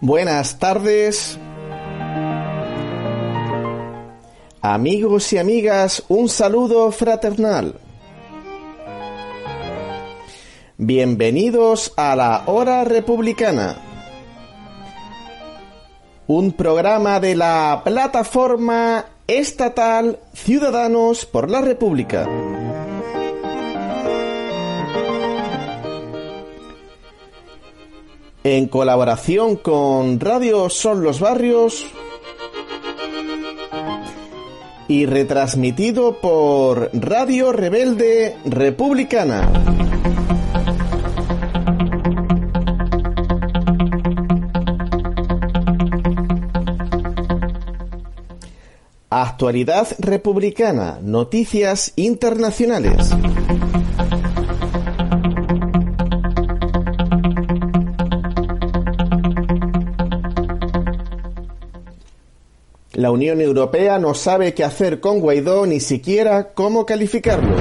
Buenas tardes. Amigos y amigas, un saludo fraternal. Bienvenidos a la Hora Republicana, un programa de la plataforma estatal Ciudadanos por la República. En colaboración con Radio Son los Barrios y retransmitido por Radio Rebelde Republicana. Actualidad republicana, noticias internacionales. La Unión Europea no sabe qué hacer con Guaidó ni siquiera cómo calificarlo.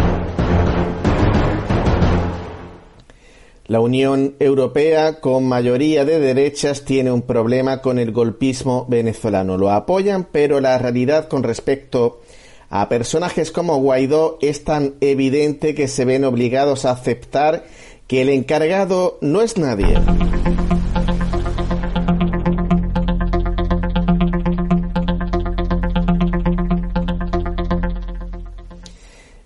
La Unión Europea, con mayoría de derechas, tiene un problema con el golpismo venezolano. Lo apoyan, pero la realidad con respecto a personajes como Guaidó es tan evidente que se ven obligados a aceptar que el encargado no es nadie.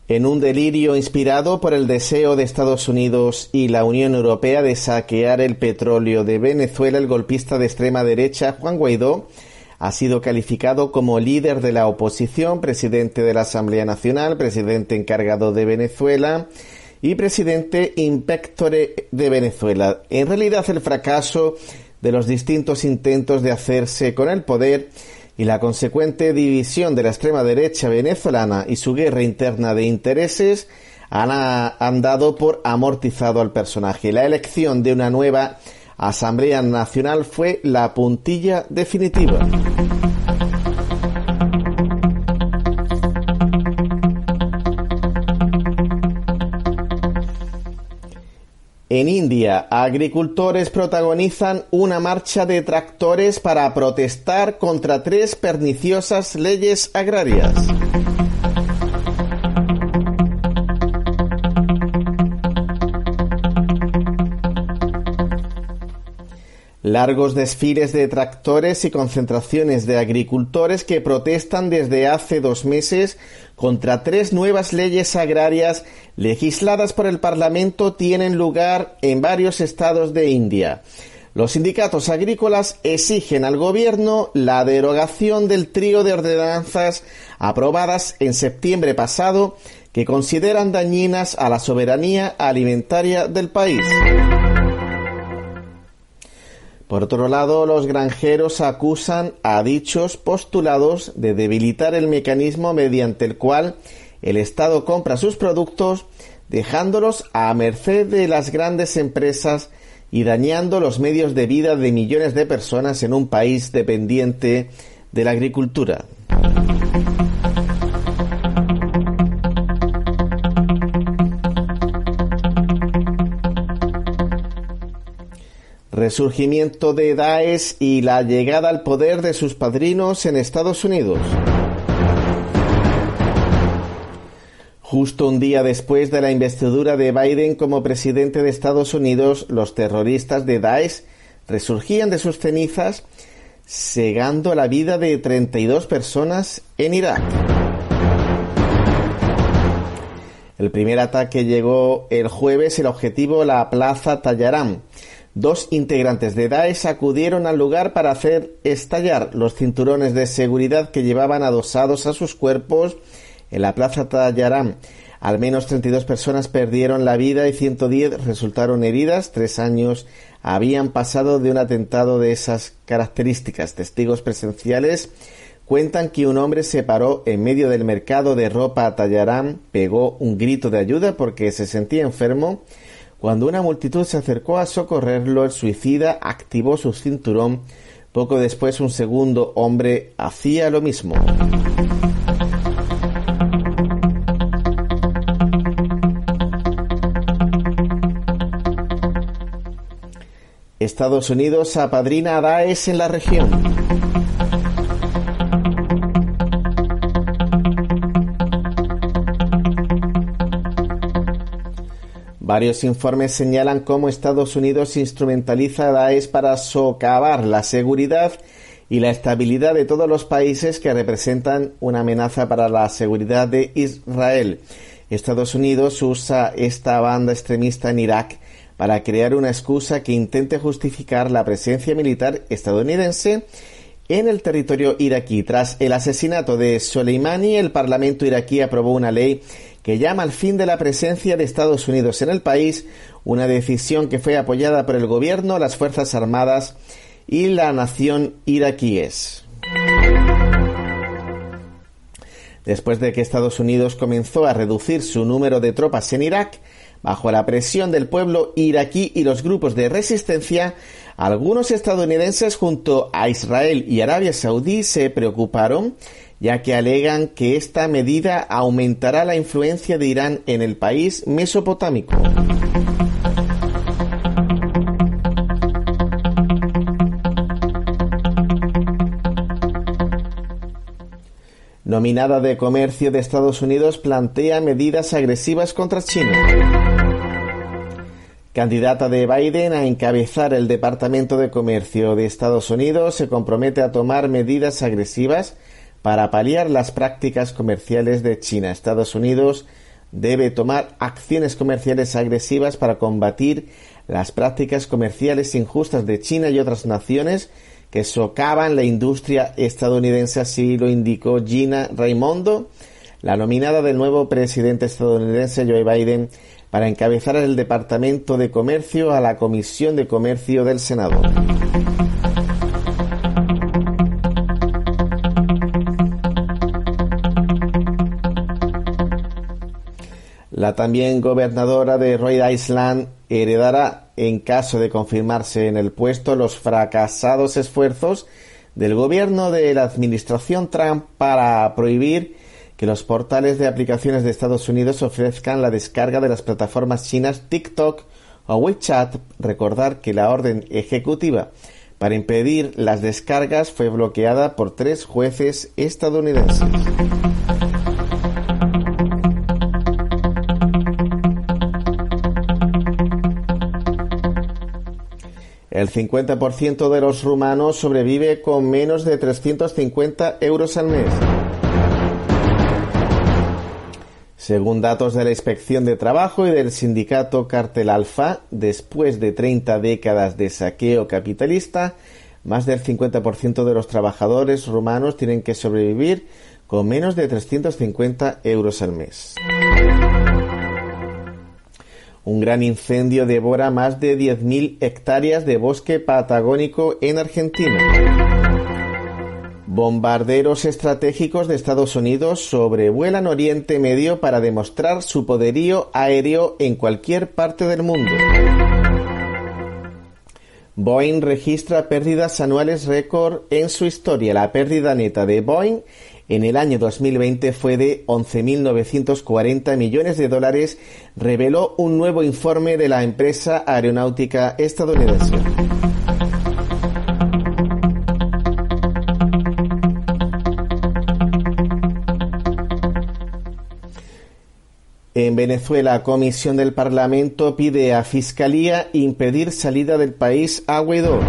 En un delirio inspirado por el deseo de Estados Unidos y la Unión Europea de saquear el petróleo de Venezuela, el golpista de extrema derecha Juan Guaidó ha sido calificado como líder de la oposición, presidente de la Asamblea Nacional, presidente encargado de Venezuela y presidente inspectore de Venezuela. En realidad el fracaso de los distintos intentos de hacerse con el poder y la consecuente división de la extrema derecha venezolana y su guerra interna de intereses han, dado por amortizado al personaje. La elección de una nueva Asamblea Nacional fue la puntilla definitiva. En India, agricultores protagonizan una marcha de tractores para protestar contra tres perniciosas leyes agrarias. Largos desfiles de tractores y concentraciones de agricultores que protestan desde hace dos meses contra tres nuevas leyes agrarias legisladas por el Parlamento tienen lugar en varios estados de India. Los sindicatos agrícolas exigen al gobierno la derogación del trío de ordenanzas aprobadas en septiembre pasado que consideran dañinas a la soberanía alimentaria del país. Por otro lado, los granjeros acusan a dichos postulados de debilitar el mecanismo mediante el cual el Estado compra sus productos dejándolos a merced de las grandes empresas y dañando los medios de vida de millones de personas en un país dependiente de la agricultura. Resurgimiento de Daesh y la llegada al poder de sus padrinos en Estados Unidos. Justo un día después de la investidura de Biden como presidente de Estados Unidos, los terroristas de Daesh resurgían de sus cenizas, segando la vida de 32 personas en Irak. El primer ataque llegó el jueves, el objetivo la plaza Tayaram, Dos integrantes de Daesh acudieron al lugar para hacer estallar los cinturones de seguridad que llevaban adosados a sus cuerpos en la plaza Tayaram. Al menos 32 personas perdieron la vida y 110 resultaron heridas. Tres años habían pasado de un atentado de esas características. Testigos presenciales cuentan que un hombre se paró en medio del mercado de ropa Tayaram, pegó un grito de ayuda porque se sentía enfermo cuando una multitud se acercó a socorrerlo, el suicida activó su cinturón. Poco después un segundo hombre hacía lo mismo. Estados Unidos apadrina a Daesh en la región. Varios informes señalan cómo Estados Unidos instrumentaliza a Daesh para socavar la seguridad y la estabilidad de todos los países que representan una amenaza para la seguridad de Israel. Estados Unidos usa esta banda extremista en Irak para crear una excusa que intente justificar la presencia militar estadounidense en el territorio iraquí. Tras el asesinato de Soleimani, el Parlamento iraquí aprobó una ley que llama al fin de la presencia de Estados Unidos en el país, una decisión que fue apoyada por el gobierno, las Fuerzas Armadas y la nación iraquíes. Después de que Estados Unidos comenzó a reducir su número de tropas en Irak, bajo la presión del pueblo iraquí y los grupos de resistencia, algunos estadounidenses junto a Israel y Arabia Saudí se preocuparon ya que alegan que esta medida aumentará la influencia de Irán en el país mesopotámico. Nominada de Comercio de Estados Unidos plantea medidas agresivas contra China candidata de Biden a encabezar el Departamento de Comercio de Estados Unidos, se compromete a tomar medidas agresivas para paliar las prácticas comerciales de China. Estados Unidos debe tomar acciones comerciales agresivas para combatir las prácticas comerciales injustas de China y otras naciones que socavan la industria estadounidense, así lo indicó Gina Raimondo, la nominada del nuevo presidente estadounidense Joe Biden para encabezar el Departamento de Comercio a la Comisión de Comercio del Senado. La también gobernadora de Rhode Island heredará, en caso de confirmarse en el puesto, los fracasados esfuerzos del gobierno de la administración Trump para prohibir que los portales de aplicaciones de Estados Unidos ofrezcan la descarga de las plataformas chinas TikTok o WeChat. Recordar que la orden ejecutiva para impedir las descargas fue bloqueada por tres jueces estadounidenses. El 50% de los rumanos sobrevive con menos de 350 euros al mes. Según datos de la Inspección de Trabajo y del sindicato Cartel Alfa, después de 30 décadas de saqueo capitalista, más del 50% de los trabajadores rumanos tienen que sobrevivir con menos de 350 euros al mes. Un gran incendio devora más de 10.000 hectáreas de bosque patagónico en Argentina. Bombarderos estratégicos de Estados Unidos sobrevuelan Oriente Medio para demostrar su poderío aéreo en cualquier parte del mundo. Boeing registra pérdidas anuales récord en su historia. La pérdida neta de Boeing en el año 2020 fue de 11.940 millones de dólares, reveló un nuevo informe de la empresa aeronáutica estadounidense. En Venezuela, Comisión del Parlamento pide a Fiscalía impedir salida del país a Guaidó.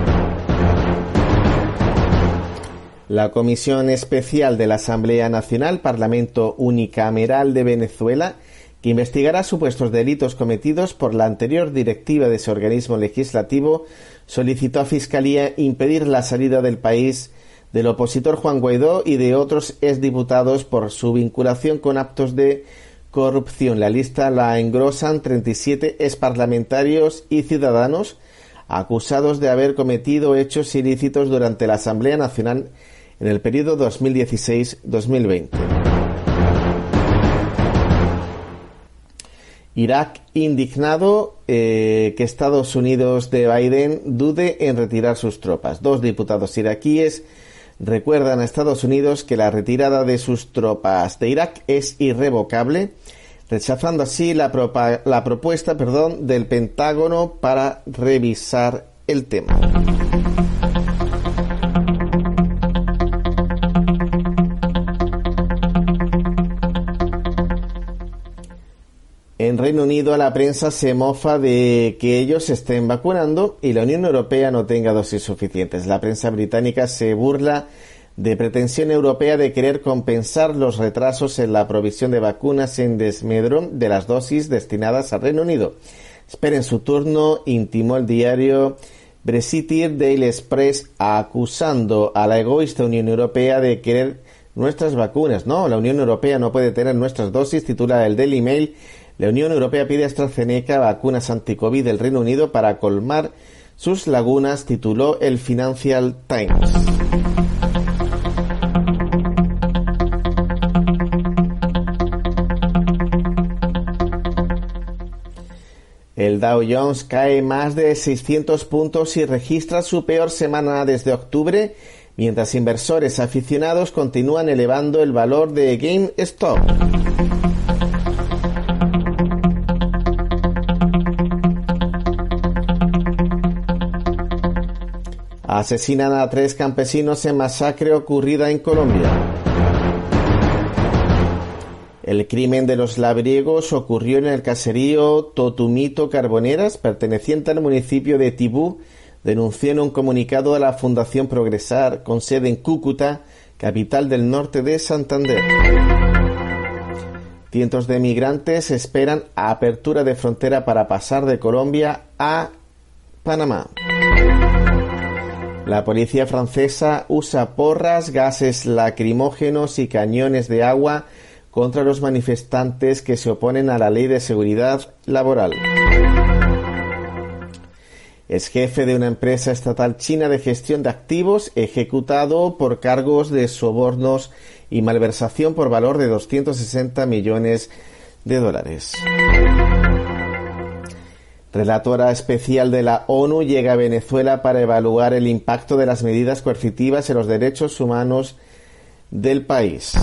La Comisión Especial de la Asamblea Nacional, Parlamento Unicameral de Venezuela, que investigará supuestos delitos cometidos por la anterior directiva de ese organismo legislativo, solicitó a Fiscalía impedir la salida del país del opositor Juan Guaidó y de otros exdiputados por su vinculación con actos de corrupción. La lista la engrosan 37 exparlamentarios y ciudadanos acusados de haber cometido hechos ilícitos durante la Asamblea Nacional en el periodo 2016-2020. Irak indignado eh, que Estados Unidos de Biden dude en retirar sus tropas. Dos diputados iraquíes recuerdan a Estados Unidos que la retirada de sus tropas de Irak es irrevocable, rechazando así la, la propuesta perdón, del Pentágono para revisar el tema. En Reino Unido la prensa se mofa de que ellos estén vacunando y la Unión Europea no tenga dosis suficientes. La prensa británica se burla de pretensión europea de querer compensar los retrasos en la provisión de vacunas en desmedro de las dosis destinadas al Reino Unido. Esperen su turno, intimó el diario Brexiteer Daily Express acusando a la egoísta Unión Europea de querer nuestras vacunas. No, la Unión Europea no puede tener nuestras dosis, titula el Daily Mail. La Unión Europea pide a AstraZeneca vacunas anti-COVID del Reino Unido para colmar sus lagunas, tituló el Financial Times. El Dow Jones cae más de 600 puntos y registra su peor semana desde octubre, mientras inversores aficionados continúan elevando el valor de GameStop. Asesinan a tres campesinos en masacre ocurrida en Colombia. El crimen de los labriegos ocurrió en el caserío Totumito Carboneras, perteneciente al municipio de Tibú, denunció en un comunicado a la Fundación Progresar, con sede en Cúcuta, capital del norte de Santander. Cientos de migrantes esperan apertura de frontera para pasar de Colombia a Panamá. La policía francesa usa porras, gases lacrimógenos y cañones de agua contra los manifestantes que se oponen a la ley de seguridad laboral. Es jefe de una empresa estatal china de gestión de activos ejecutado por cargos de sobornos y malversación por valor de 260 millones de dólares. Relatora especial de la ONU llega a Venezuela para evaluar el impacto de las medidas coercitivas en los derechos humanos del país.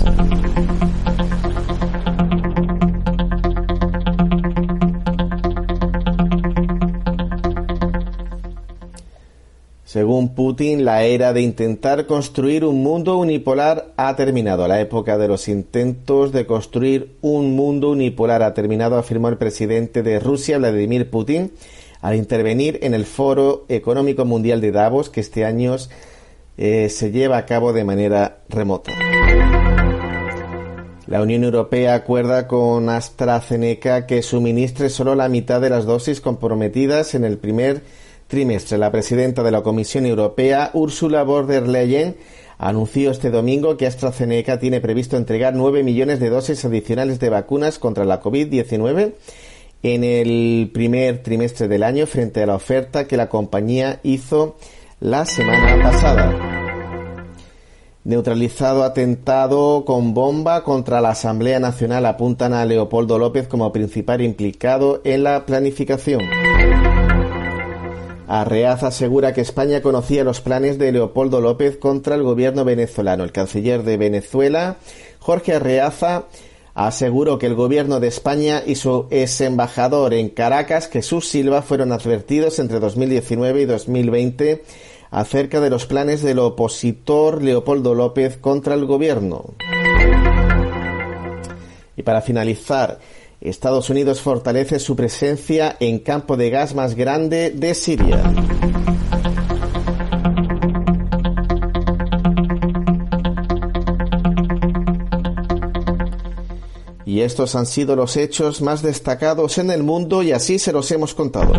Según Putin, la era de intentar construir un mundo unipolar ha terminado. La época de los intentos de construir un mundo unipolar ha terminado, afirmó el presidente de Rusia, Vladimir Putin, al intervenir en el Foro Económico Mundial de Davos, que este año eh, se lleva a cabo de manera remota. La Unión Europea acuerda con AstraZeneca que suministre solo la mitad de las dosis comprometidas en el primer trimestre. La presidenta de la Comisión Europea, Ursula von der Leyen, anunció este domingo que AstraZeneca tiene previsto entregar 9 millones de dosis adicionales de vacunas contra la COVID-19 en el primer trimestre del año frente a la oferta que la compañía hizo la semana pasada. Neutralizado atentado con bomba contra la Asamblea Nacional apuntan a Leopoldo López como principal implicado en la planificación. Arreaz asegura que España conocía los planes de Leopoldo López contra el gobierno venezolano. El canciller de Venezuela, Jorge Arreaza, aseguró que el gobierno de España y su ex embajador en Caracas, Jesús Silva, fueron advertidos entre 2019 y 2020 acerca de los planes del opositor Leopoldo López contra el gobierno. Y para finalizar, Estados Unidos fortalece su presencia en campo de gas más grande de Siria. Y estos han sido los hechos más destacados en el mundo y así se los hemos contado.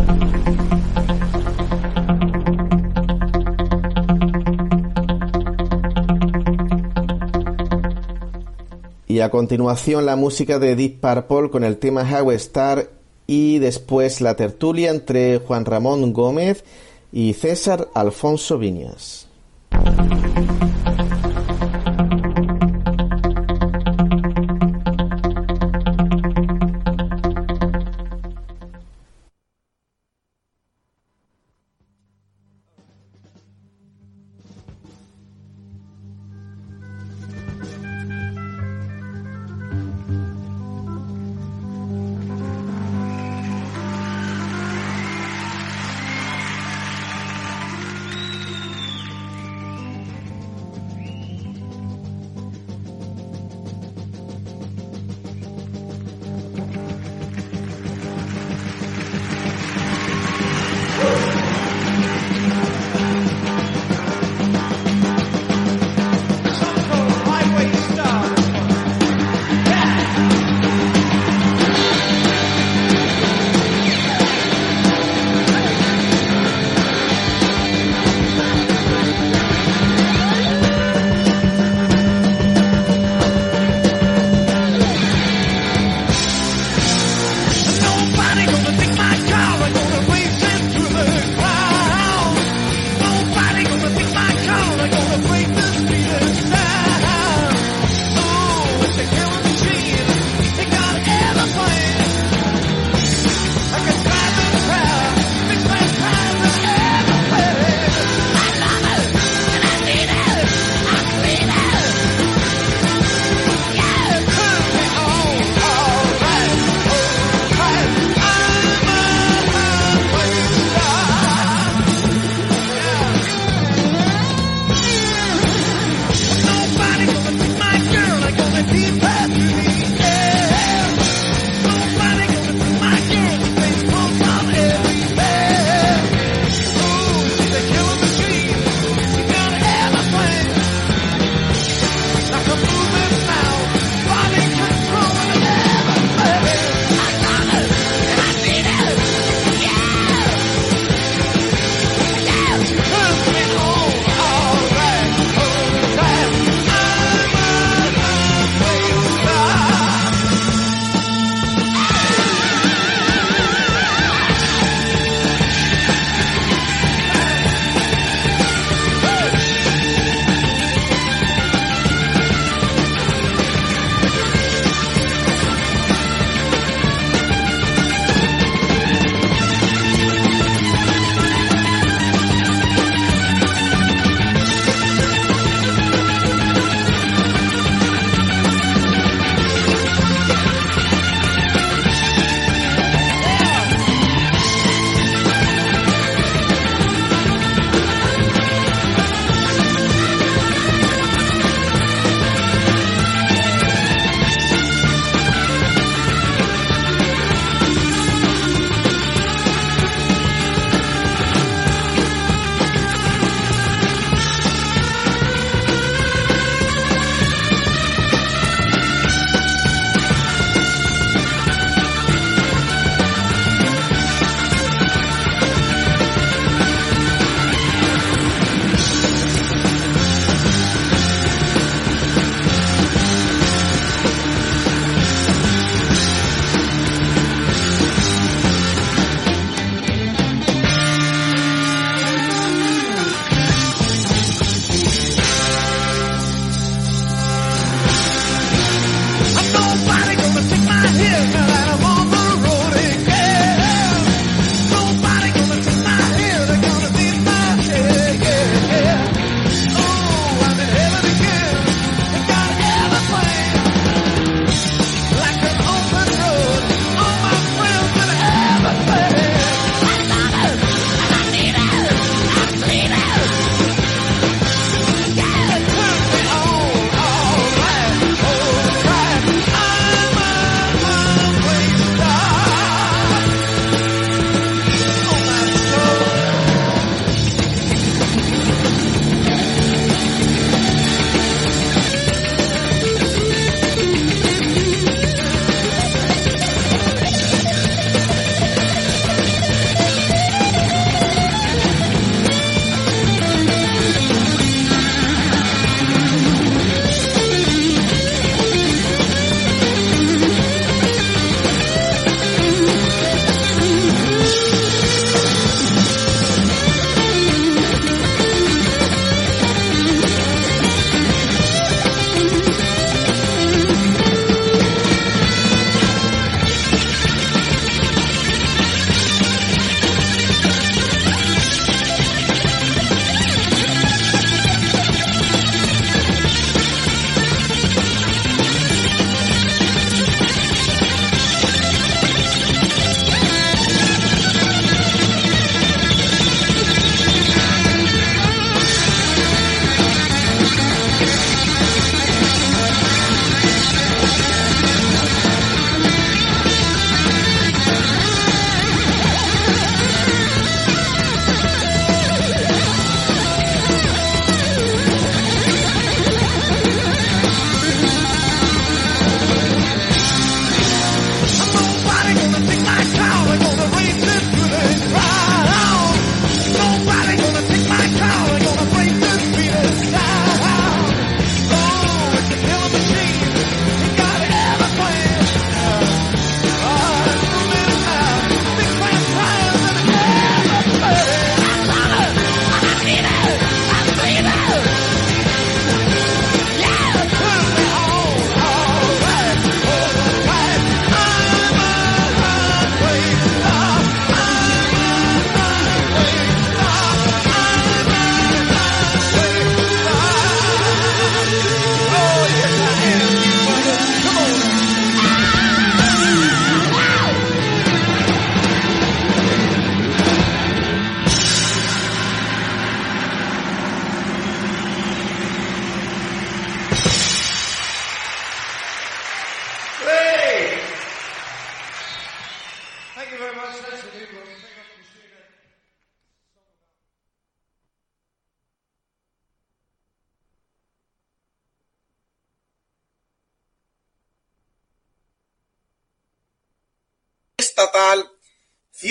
Y a continuación la música de Deep Purple con el tema How Star y después la tertulia entre Juan Ramón Gómez y César Alfonso Viñas.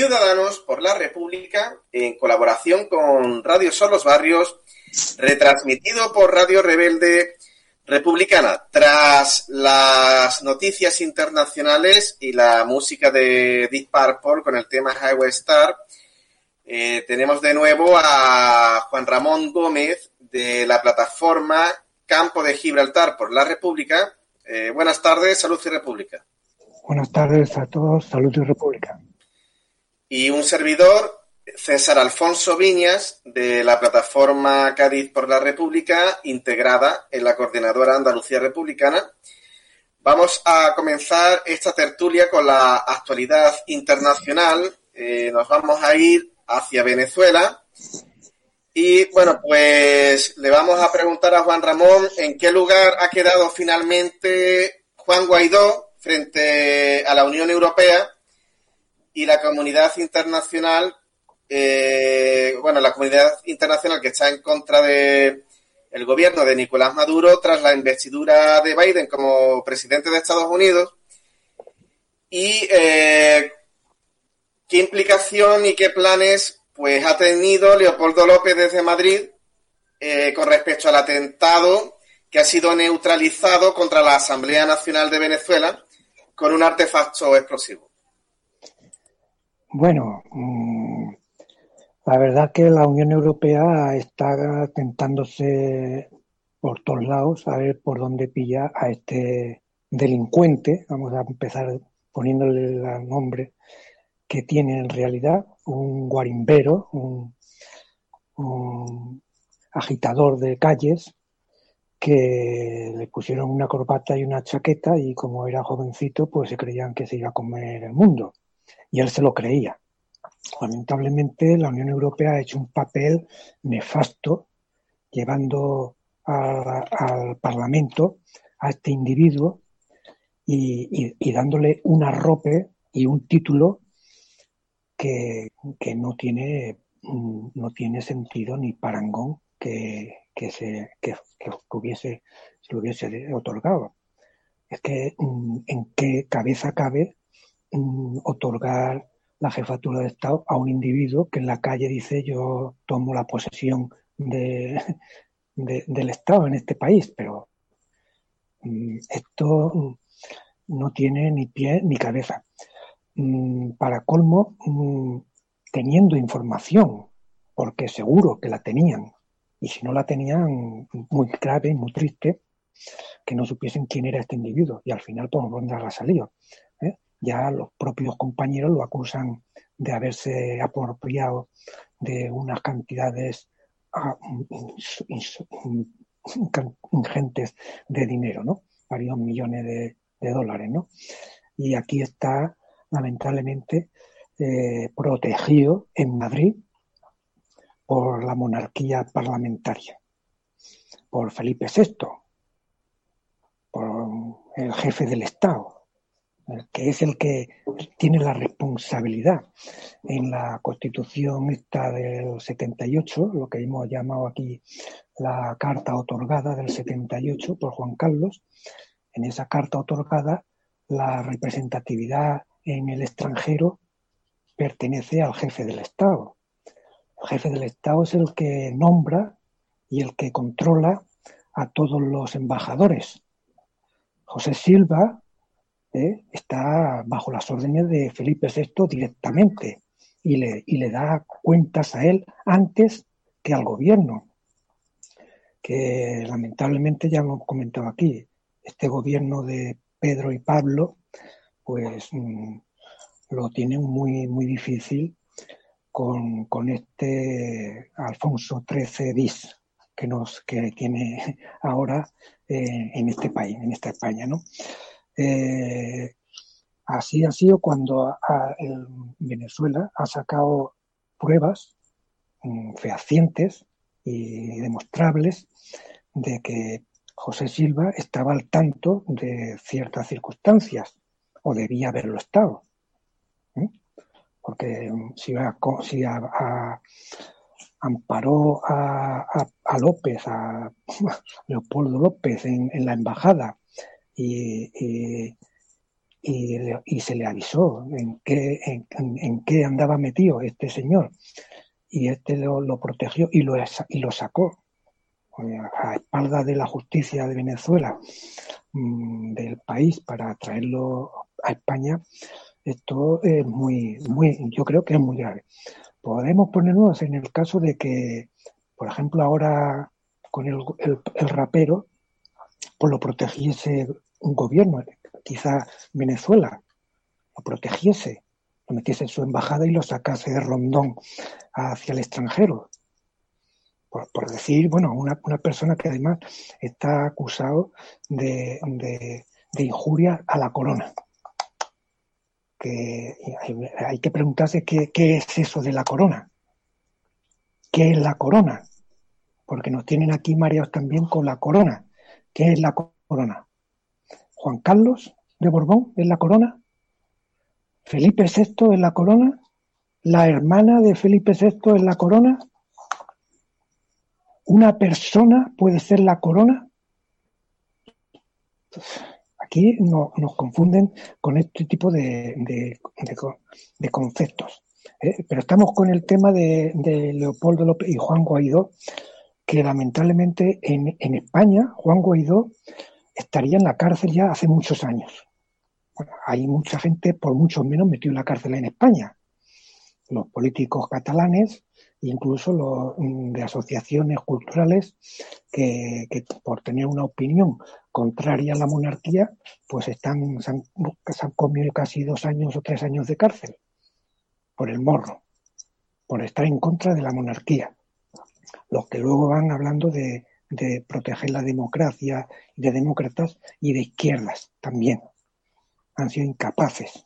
Ciudadanos por la República, en colaboración con Radio Son los Barrios, retransmitido por Radio Rebelde Republicana. Tras las noticias internacionales y la música de Deep Purple con el tema Highway Star, eh, tenemos de nuevo a Juan Ramón Gómez de la plataforma Campo de Gibraltar por la República. Eh, buenas tardes, Salud y República. Buenas tardes a todos, Salud y República y un servidor, César Alfonso Viñas, de la plataforma Cádiz por la República, integrada en la Coordinadora Andalucía Republicana. Vamos a comenzar esta tertulia con la actualidad internacional. Eh, nos vamos a ir hacia Venezuela. Y bueno, pues le vamos a preguntar a Juan Ramón en qué lugar ha quedado finalmente Juan Guaidó frente a la Unión Europea y la comunidad internacional, eh, bueno, la comunidad internacional que está en contra de el gobierno de Nicolás Maduro tras la investidura de Biden como presidente de Estados Unidos y eh, qué implicación y qué planes pues ha tenido Leopoldo López desde Madrid eh, con respecto al atentado que ha sido neutralizado contra la Asamblea Nacional de Venezuela con un artefacto explosivo. Bueno, mm, la verdad que la Unión Europea está tentándose por todos lados a ver por dónde pilla a este delincuente, vamos a empezar poniéndole el nombre que tiene en realidad, un guarimbero, un, un agitador de calles, que le pusieron una corbata y una chaqueta y como era jovencito, pues se creían que se iba a comer el mundo y él se lo creía. Lamentablemente, la Unión Europea ha hecho un papel nefasto llevando al Parlamento a este individuo y, dándole un arrope y un título que, no, tiene, no tiene sentido ni parangón que, se, que, hubiese, se lo hubiese otorgado. Es que mm, en qué cabeza cabe Mm, otorgar la jefatura de Estado a un individuo que en la calle dice yo tomo la posesión de, del Estado en este país, pero mm, esto no tiene ni pie ni cabeza. Mm, para colmo, teniendo información, porque seguro que la tenían, y si no la tenían, muy grave, muy triste, que no supiesen quién era este individuo, y al final, por dónde ha salido ya los propios compañeros lo acusan de haberse apropiado de unas cantidades ah, ingentes de dinero, ¿no? Varios millones de, dólares, ¿no? Y aquí está, lamentablemente, eh, protegido en Madrid por la monarquía parlamentaria, por Felipe VI, por el jefe del Estado, que es el que tiene la responsabilidad en la constitución esta del 78, lo que hemos llamado aquí la carta otorgada del 78 por Juan Carlos. En esa carta otorgada, la representatividad en el extranjero pertenece al jefe del Estado. El jefe del Estado es el que nombra y el que controla a todos los embajadores. José Silva está bajo las órdenes de Felipe VI directamente y le, y le da cuentas a él antes que al gobierno, que lamentablemente ya hemos comentado aquí, este gobierno de Pedro y Pablo, pues mm, lo tienen muy, muy difícil con, este Alfonso XIII bis que nos que tiene ahora eh, en este país, en esta España, ¿no? Eh, así ha sido cuando Venezuela ha sacado pruebas mm, fehacientes y demostrables de que José Silva estaba al tanto de ciertas circunstancias o debía haberlo estado. Porque mm, si, amparó a, López, a Leopoldo López en la embajada y, y, se le avisó en qué, en, qué andaba metido este señor. Y este lo, protegió y lo, y lo sacó a espalda de la justicia de Venezuela mm, del país para traerlo a España, esto es muy, muy, yo creo que es muy grave. Podemos ponernos en el caso de que, por ejemplo, ahora con el, el rapero, pues lo protegiese un gobierno quizá Venezuela lo protegiese, lo metiese en su embajada y lo sacase de rondón hacia el extranjero. Por, decir, bueno, una, una, persona que además está acusado de, injuria a la corona. Que hay, que preguntarse qué, qué es eso de la corona. ¿Qué es la corona? Porque nos tienen aquí mareados también con la corona. ¿Qué es la corona? Juan Carlos de Borbón es la corona, Felipe VI es la corona, la hermana de Felipe VI es la corona, una persona puede ser la corona. Aquí nos confunden con este tipo de, conceptos. ¿eh? Pero estamos con el tema de, Leopoldo López y Juan Guaidó, que lamentablemente en, en España, Juan Guaidó estaría en la cárcel ya hace muchos años. Bueno, hay mucha gente, por mucho menos, metido en la cárcel en España. Los políticos catalanes, incluso los mm, de asociaciones culturales que, por tener una opinión contraria a la monarquía, pues están, se han, se han comido casi dos años o tres años de cárcel por el morro, por estar en contra de la monarquía. Los que luego van hablando de, proteger la democracia, de demócratas y de izquierdas también. Han sido incapaces.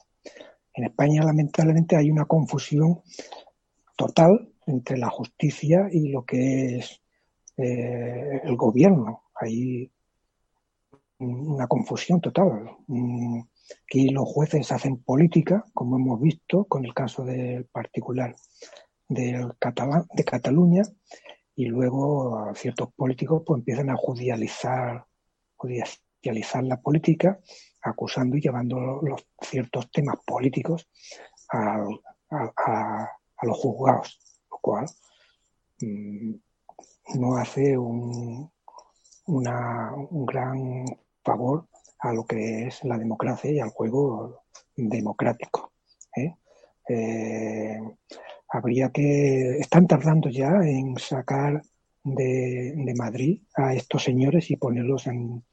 En España, lamentablemente, hay una confusión total entre la justicia y lo que es eh, el gobierno. Hay una confusión total. Aquí los jueces hacen política, como hemos visto con el caso del particular del de Cataluña, y luego ciertos políticos pues empiezan a judicializar, judicializar la política, acusando y llevando los ciertos temas políticos a, los juzgados, lo cual mm, no hace un, un gran favor a lo que es la democracia y al juego democrático. ¿eh? Eh, habría que. Están tardando ya en sacar de, Madrid a estos señores y ponerlos en,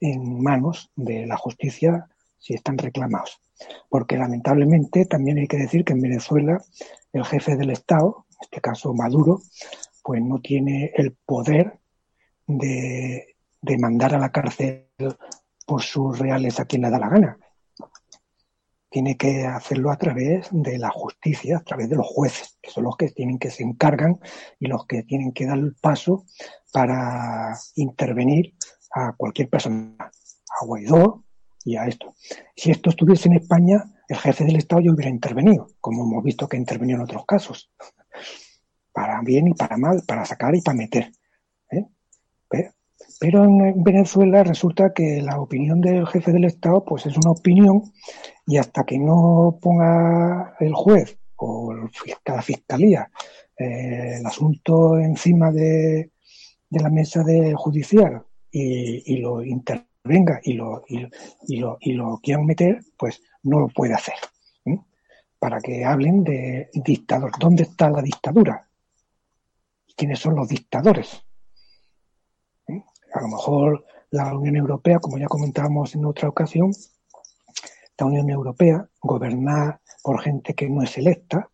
en manos de la justicia si están reclamados. Porque lamentablemente también hay que decir que en Venezuela el jefe del Estado, en este caso Maduro, pues no tiene el poder de, de mandar a la cárcel por sus reales a quien le da la gana tiene que hacerlo a través de la justicia, a través de los jueces, que son los que tienen que se encargan y los que tienen que dar el paso para intervenir a cualquier persona, a Guaidó y a esto. Si esto estuviese en España, el jefe del Estado ya hubiera intervenido, como hemos visto que intervenido en otros casos, para bien y para mal, para sacar y para meter. ¿eh? Pero en Venezuela resulta que la opinión del jefe del Estado pues es una opinión y hasta que no ponga el juez o la fiscalía eh, el asunto encima de, la mesa de judicial y, lo intervenga y lo, y, lo, y lo quieran meter, pues no lo puede hacer. Para que hablen de dictador. ¿Dónde está la dictadura? ¿Quiénes son los dictadores? A lo mejor la Unión Europea, como ya comentábamos en otra ocasión, la Unión Europea, gobernada por gente que no es electa,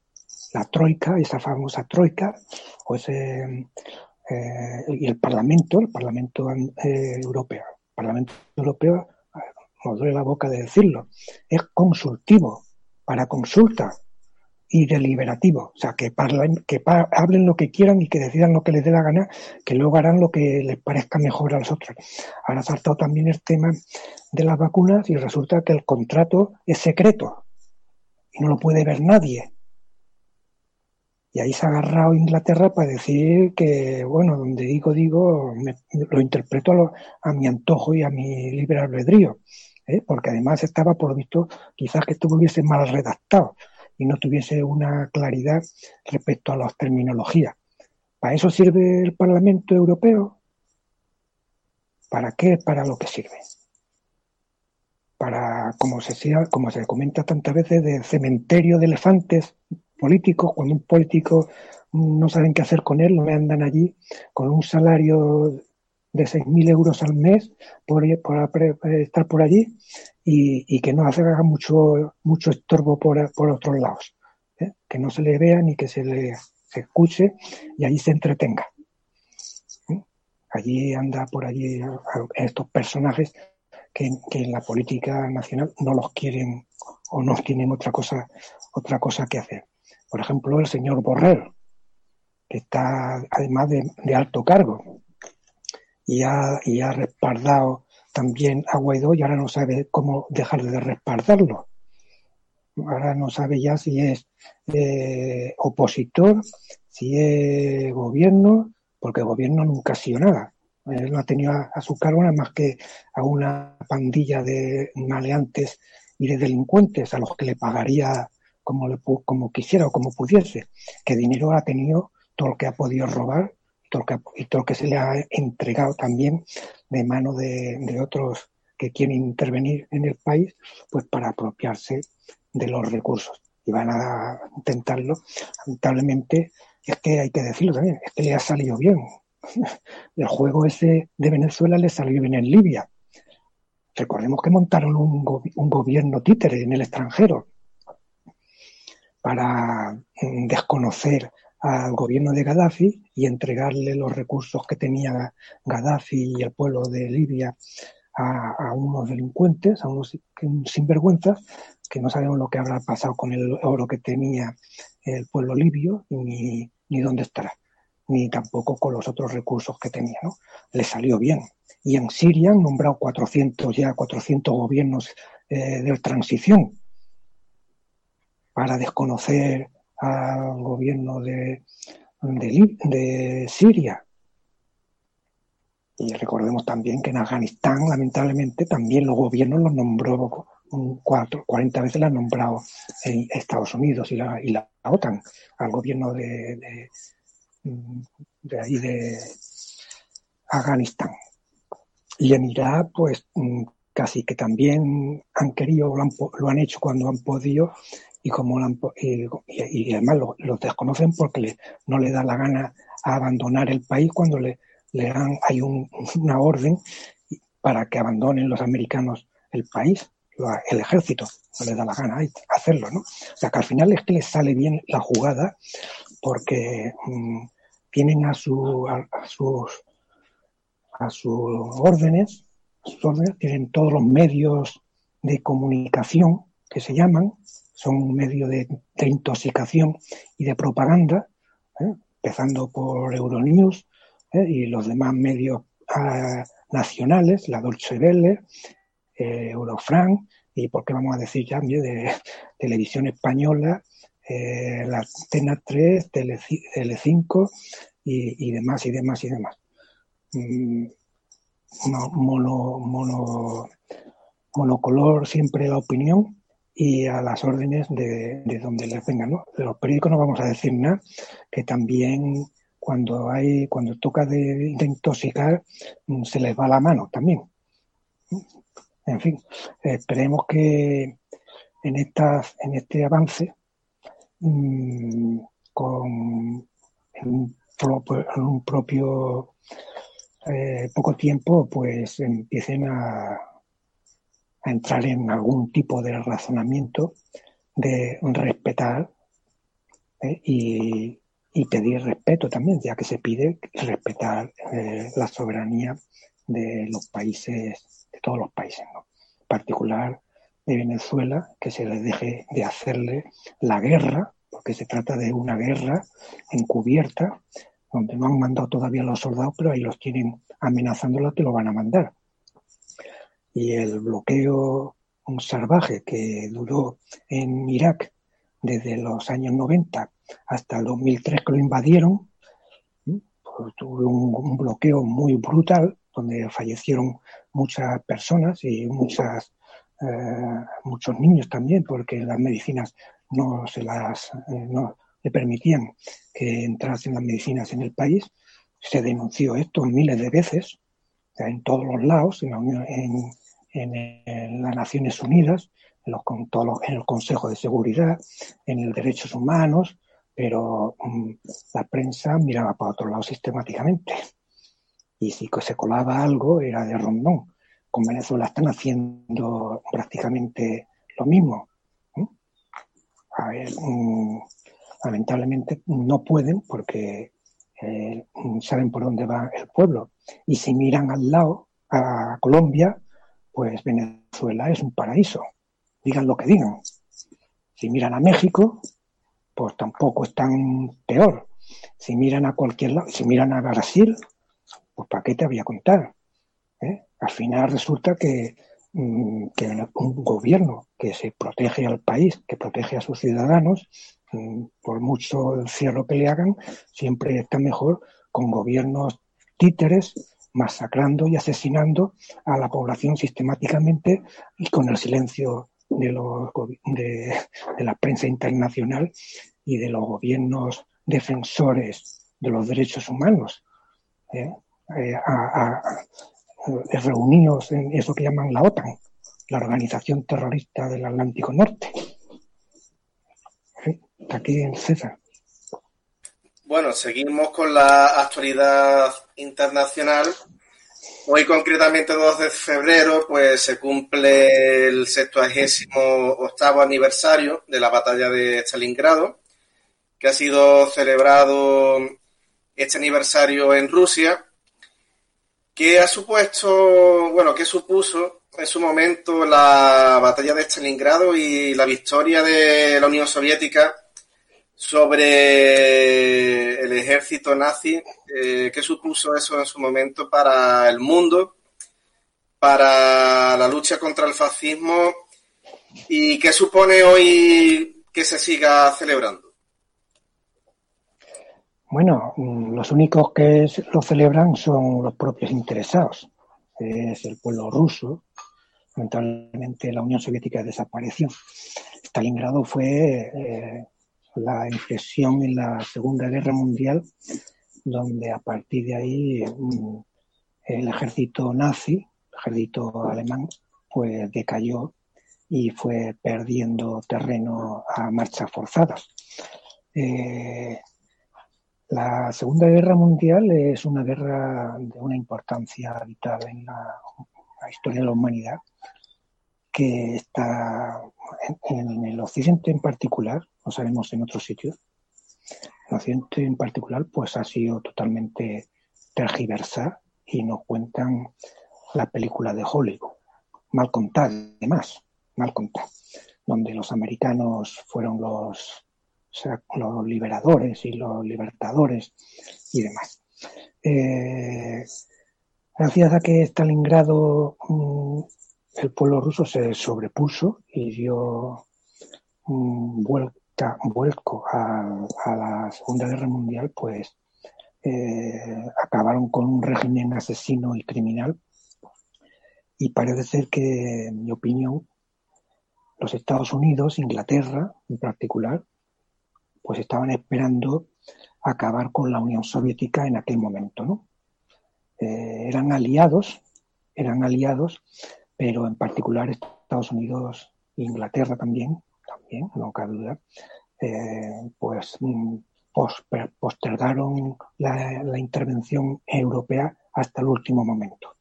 la troika, esa famosa troika, o ese, eh, y el Parlamento, el Parlamento eh, Europeo. El Parlamento Europeo, nos duele la boca de decirlo, es consultivo, para consulta, y deliberativo, o sea, que, parlen, que hablen lo que quieran y que decidan lo que les dé la gana, que luego harán lo que les parezca mejor a los otros. Ahora ha saltado también el tema de las vacunas y resulta que el contrato es secreto y no lo puede ver nadie. Y ahí se ha agarrado Inglaterra para decir que, bueno, donde digo, digo, lo interpreto a, a mi antojo y a mi libre albedrío. ¿eh? porque además estaba por visto quizás que estuviese mal redactado y no tuviese una claridad respecto a las terminologías. ¿Para eso sirve el Parlamento Europeo? ¿Para qué? Para lo que sirve. Para, como se, como se comenta tantas veces, de cementerio de elefantes políticos, cuando un político no saben qué hacer con él, lo andan allí con un salario de 6.000 euros al mes por, estar por allí y, que no haga mucho, mucho estorbo por, por otros lados. ¿eh? Que no se le vea ni que se le escuche y allí se entretenga. ¿eh? Allí anda por allí estos personajes que, en la política nacional no los quieren o no tienen otra cosa, otra cosa que hacer. Por ejemplo, el señor Borrell, que está además de alto cargo, y ha, respaldado también a Guaidó y ahora no sabe cómo dejar de respaldarlo. Ahora no sabe ya si es eh, opositor, si es gobierno, porque el gobierno nunca ha sido nada. Él no ha tenido a, su cargo nada más que a una pandilla de maleantes y de delincuentes a los que le pagaría como, le, como quisiera o como pudiese. Que dinero ha tenido todo lo que ha podido robar y todo lo que se le ha entregado también de mano de, otros que quieren intervenir en el país, pues para apropiarse de los recursos. Y van a intentarlo. Lamentablemente, es que hay que decirlo también, es que le ha salido bien. El juego ese de Venezuela le salió bien en Libia. Recordemos que montaron un, gobierno títere en el extranjero para mm, desconocer al gobierno de Gaddafi y entregarle los recursos que tenía Gaddafi y el pueblo de Libia a, unos delincuentes, a unos sinvergüenzas, que no sabemos lo que habrá pasado con el oro que tenía el pueblo libio ni, ni dónde estará, ni tampoco con los otros recursos que tenía. ¿no? Le salió bien. Y en Siria han nombrado 400 ya, 400 gobiernos eh, de transición para desconocer al gobierno de, de, Siria. Y recordemos también que en Afganistán, lamentablemente, también los gobiernos los nombró cuatro, 40 veces la han nombrado Estados Unidos y la, y la OTAN al gobierno de, de, ahí de Afganistán. Y en Irak, pues casi que también han querido, lo han hecho cuando han podido y como y, además los desconocen porque no le da la gana a abandonar el país cuando le, le dan hay una orden para que abandonen los americanos el país el ejército no le da la gana hacerlo no o sea que al final es que les sale bien la jugada porque mm, tienen a su a, sus a sus órdenes, sus órdenes tienen todos los medios de comunicación que se llaman son un medio de, intoxicación y de propaganda, ¿eh? empezando por Euronews ¿eh? y los demás medios ah, nacionales, la Deutsche Welle, eh, Eurofranc y, ¿por qué vamos a decir ya, de televisión española, la Antena 3, Tele5 y, demás y demás y demás. Mm, mono, mono, monocolor siempre la opinión y a las órdenes de, donde les vengan. ¿no? De los periódicos no vamos a decir nada, que también cuando hay, cuando toca de, intoxicar, mm, se les va la mano también. En fin, esperemos que en estas, en este avance, mm, con un, un propio eh, poco tiempo, pues empiecen a a entrar en algún tipo de razonamiento de respetar ¿eh? y, pedir respeto también, ya que se pide respetar eh, la soberanía de los países, de todos los países, ¿no? en particular de Venezuela, que se les deje de hacerle la guerra, porque se trata de una guerra encubierta, donde no han mandado todavía los soldados, pero ahí los tienen amenazándolos que lo van a mandar y el bloqueo salvaje que duró en Irak desde los años 90 hasta el 2003 que lo invadieron, pues tuvo un, bloqueo muy brutal donde fallecieron muchas personas y muchas eh, muchos niños también, porque las medicinas no se las eh, no le permitían que entrasen las medicinas en el país. Se denunció esto miles de veces, en todos los lados, en, en, las Naciones Unidas, en, los, en el Consejo de Seguridad, en el Derechos Humanos, pero mm, la prensa miraba para otro lado sistemáticamente. Y si se colaba algo, era de rondón. Con Venezuela están haciendo prácticamente lo mismo. A ver, mm, lamentablemente no pueden porque eh, saben por dónde va el pueblo. Y si miran al lado, a Colombia, pues Venezuela es un paraíso. Digan lo que digan. Si miran a México, pues tampoco es tan peor. Si miran a cualquier lado, si miran a Brasil, pues ¿para qué te voy a contar? ¿Eh? Al final resulta que, mm, que, un gobierno que se protege al país, que protege a sus ciudadanos, mm, por mucho cierre que le hagan, siempre está mejor con gobiernos títeres masacrando y asesinando a la población sistemáticamente y con el silencio de, los, de, la prensa internacional y de los gobiernos defensores de los derechos humanos, ¿eh? Eh, reunidos en eso que llaman la OTAN, la Organización Terrorista del Atlántico Norte. Aquí en César. Bueno, seguimos con la actualidad internacional. Hoy, concretamente, 2 de febrero, pues se cumple el 78 aniversario de la batalla de Stalingrado, que ha sido celebrado este aniversario en Rusia, que ha supuesto, bueno, que supuso en su momento la batalla de Stalingrado y la victoria de la Unión Soviética sobre el ejército nazi, eh, qué supuso eso en su momento para el mundo, para la lucha contra el fascismo y qué supone hoy que se siga celebrando. Bueno, los únicos que lo celebran son los propios interesados. Es el pueblo ruso. Lamentablemente la Unión Soviética desapareció. Stalingrado fue eh, la inflexión en la Segunda Guerra Mundial, donde a partir de ahí mm, el ejército nazi, el ejército alemán, pues decayó y fue perdiendo terreno a marchas forzadas. Eh, la Segunda Guerra Mundial es una guerra de una importancia vital en la historia de la humanidad que está en, el occidente en particular, sabemos en otros sitios, el occidente en particular pues ha sido totalmente tergiversada y nos cuentan la película de Hollywood, mal contada además, mal contada, donde los americanos fueron los, los liberadores y los libertadores y demás. Eh, gracias a que Stalingrado mm, el pueblo ruso se sobrepuso y dio un vuelco a, la Segunda Guerra Mundial, pues eh, acabaron con un régimen asesino y criminal. Y parece ser que, en mi opinión, los Estados Unidos, Inglaterra en particular, pues estaban esperando acabar con la Unión Soviética en aquel momento, ¿no? Eh, eran aliados, eran aliados, pero en particular Estados Unidos e Inglaterra también, también, no cabe duda, eh, pues mm, postergaron la, intervención europea hasta el último momento.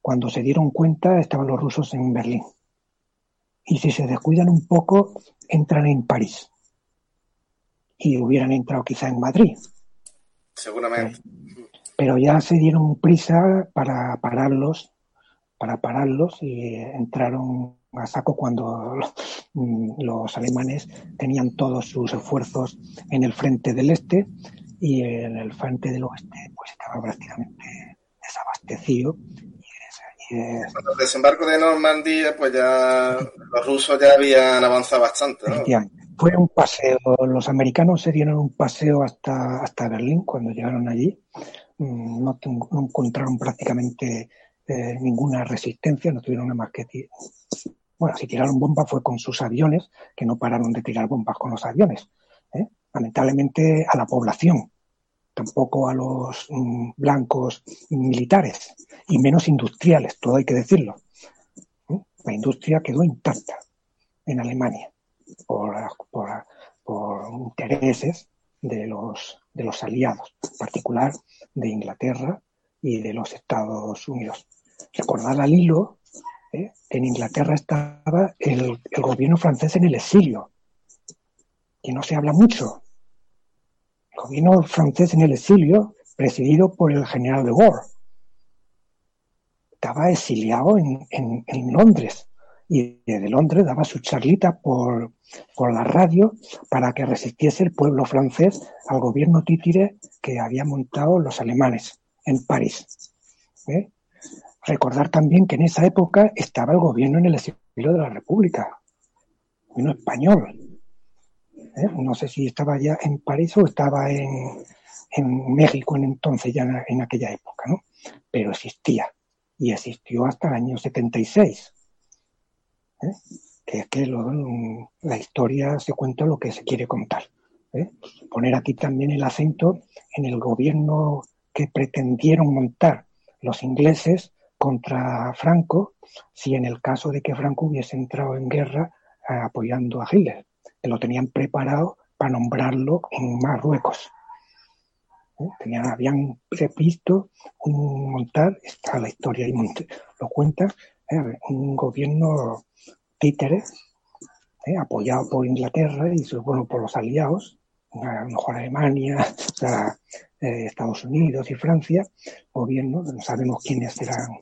Cuando se dieron cuenta estaban los rusos en Berlín. Y si se descuidan un poco, entran en París. Y hubieran entrado quizá en Madrid. Seguramente. Pero ya se dieron prisa para pararlos para pararlos y entraron a saco cuando los alemanes tenían todos sus esfuerzos en el frente del este y en el frente del oeste pues estaba prácticamente desabastecido. Y el desembarco de Normandía, pues ya los rusos ya habían avanzado bastante. Fue un paseo, los americanos se dieron un paseo hasta, hasta Berlín cuando llegaron allí. Mm, no, no encontraron prácticamente eh, ninguna resistencia, no tuvieron nada más que Bueno, si tiraron bombas fue con sus aviones, que no pararon de tirar bombas con los aviones. ¿eh? Lamentablemente a la población, tampoco a los mm, blancos militares, y menos industriales, todo hay que decirlo. ¿eh? La industria quedó intacta en Alemania por, intereses de los, de los aliados, en particular de Inglaterra y de los Estados Unidos. Recordar al hilo ¿eh? en Inglaterra estaba el, gobierno francés en el exilio, y no se habla mucho. El gobierno francés en el exilio, presidido por el general de Gaulle, estaba exiliado en, Londres y desde Londres daba su charlita por, por la radio para que resistiese el pueblo francés al gobierno títere que había montado los alemanes en París. ¿eh? Recordar también que en esa época estaba el gobierno en el exilio de la República, gobierno español. ¿eh? No sé si estaba ya en París o estaba en, en México en entonces, ya en, aquella época, ¿no? Pero existía y existió hasta el año 76. ¿eh? que es que la historia se cuenta lo que se quiere contar. ¿eh? Poner aquí también el acento en el gobierno que pretendieron montar los ingleses contra Franco, si en el caso de que Franco hubiese entrado en guerra eh, apoyando a Hitler, que lo tenían preparado para nombrarlo en Marruecos. Tenían, habían previsto un montar, está la historia y lo cuenta, un gobierno títeres, ¿eh? apoyado por Inglaterra y bueno, por los aliados, a lo mejor Alemania, eh, Estados Unidos y Francia, gobierno, no sabemos quiénes serán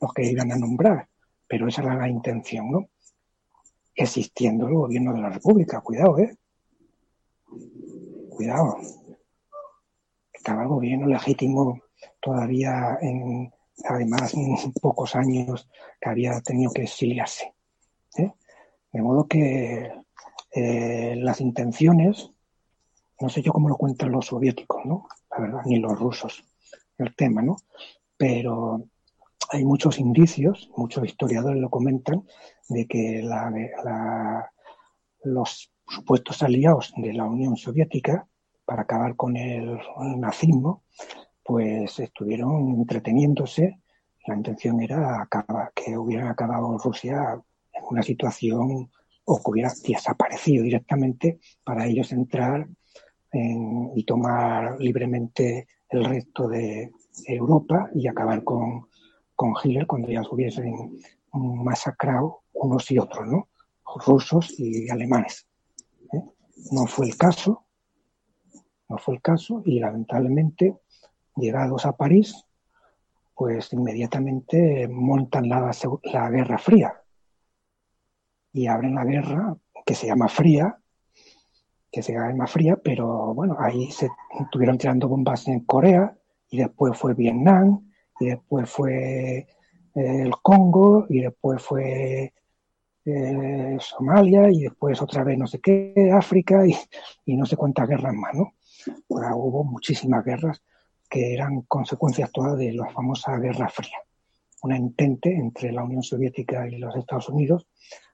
los que iban a nombrar, pero esa era la intención, ¿no? Existiendo el gobierno de la República, cuidado, ¿eh? Cuidado. Estaba el gobierno legítimo todavía en, además, pocos años que había tenido que exiliarse. ¿eh? De modo que eh, las intenciones, no sé yo cómo lo cuentan los soviéticos, ¿no? La verdad, ni los rusos, el tema, ¿no? Pero hay muchos indicios, muchos historiadores lo comentan, de que los supuestos aliados de la Unión Soviética para acabar con el, nazismo, pues estuvieron entreteniéndose. La intención era acabar, que hubieran acabado Rusia una situación o que hubiera desaparecido directamente para ellos entrar y tomar libremente el resto de Europa y acabar con, con Hitler cuando ya hubiesen masacrado unos y otros, ¿no? rusos y alemanes. ¿eh? No fue el caso, no fue el caso y lamentablemente llegados a París, pues inmediatamente montan la, la Guerra Fría, y abren la guerra que se llama fría, que se llama fría, pero bueno, ahí se estuvieron tirando bombas en Corea y después fue Vietnam y después fue eh, el Congo y después fue eh, Somalia y después otra vez no sé qué, África y, y no sé cuántas guerras más, ¿no? hubo muchísimas guerras que eran consecuencias todas de la famosa Guerra Fría, una entente entre la Unión Soviética y los Estados Unidos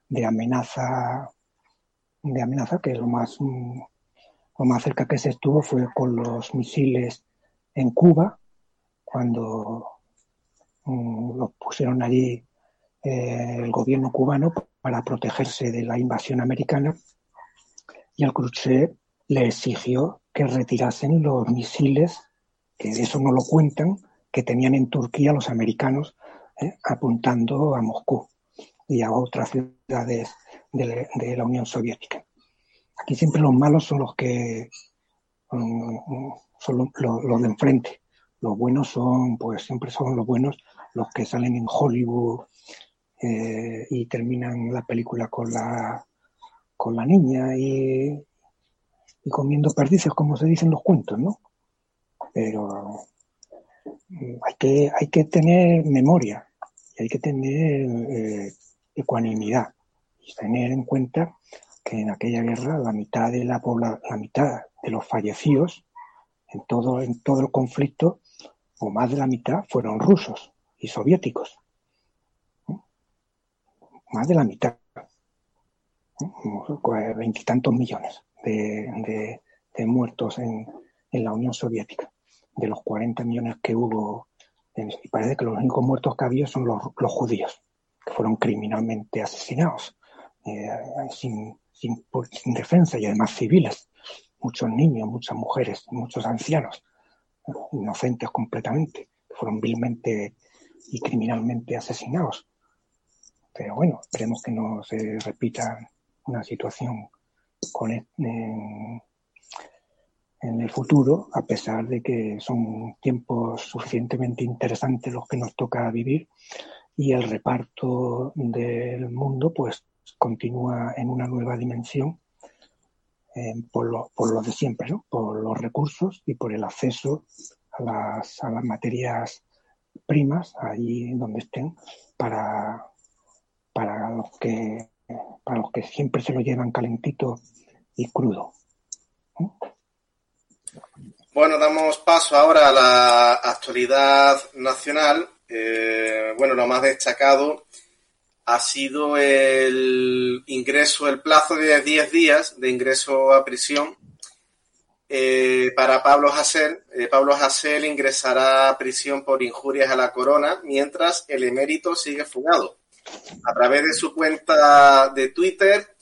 de amenaza, de amenaza que lo más, mm, lo más cerca que se estuvo fue con los misiles en Cuba, cuando mm, los pusieron allí eh, el gobierno cubano para protegerse de la invasión americana. Y el Khrushchev le exigió que retirasen los misiles, que de eso no lo cuentan, que tenían en Turquía los americanos eh, apuntando a Moscú y a otras ciudades de, la Unión Soviética. Aquí siempre los malos son los que mm, son los, de enfrente. Los buenos son, pues siempre son los buenos los que salen en Hollywood eh, y terminan la película con la con la niña y, y comiendo perdices, como se dicen los cuentos, ¿no? Pero mm, hay que, hay que tener memoria y hay que tener eh, ecuanimidad y tener en cuenta que en aquella guerra la mitad de la la mitad de los fallecidos en todo, en todo el conflicto, o más de la mitad, fueron rusos y soviéticos. más de la mitad, veintitantos millones de, muertos en, la Unión Soviética, de los 40 millones que hubo. Y parece que los únicos muertos que había son los, judíos, que fueron criminalmente asesinados, eh, sin, sin, sin defensa y además civiles. Muchos niños, muchas mujeres, muchos ancianos, inocentes completamente, fueron vilmente y criminalmente asesinados. Pero bueno, esperemos que no se repita una situación con, e, en, el futuro, a pesar de que son tiempos suficientemente interesantes los que nos toca vivir y el reparto del mundo pues continúa en una nueva dimensión eh, por, lo, por lo de siempre, ¿no? por los recursos y por el acceso a las, a las materias primas allí donde estén para, para los que para los que siempre se lo llevan calentito y crudo. Bueno, damos paso ahora a la actualidad nacional. Eh, bueno, lo más destacado ha sido el ingreso, el plazo de 10 días de ingreso a prisión eh, para Pablo Hasél. Eh, Pablo Hasél ingresará a prisión por injurias a la corona mientras el emérito sigue fugado. A través de su cuenta de Twitter,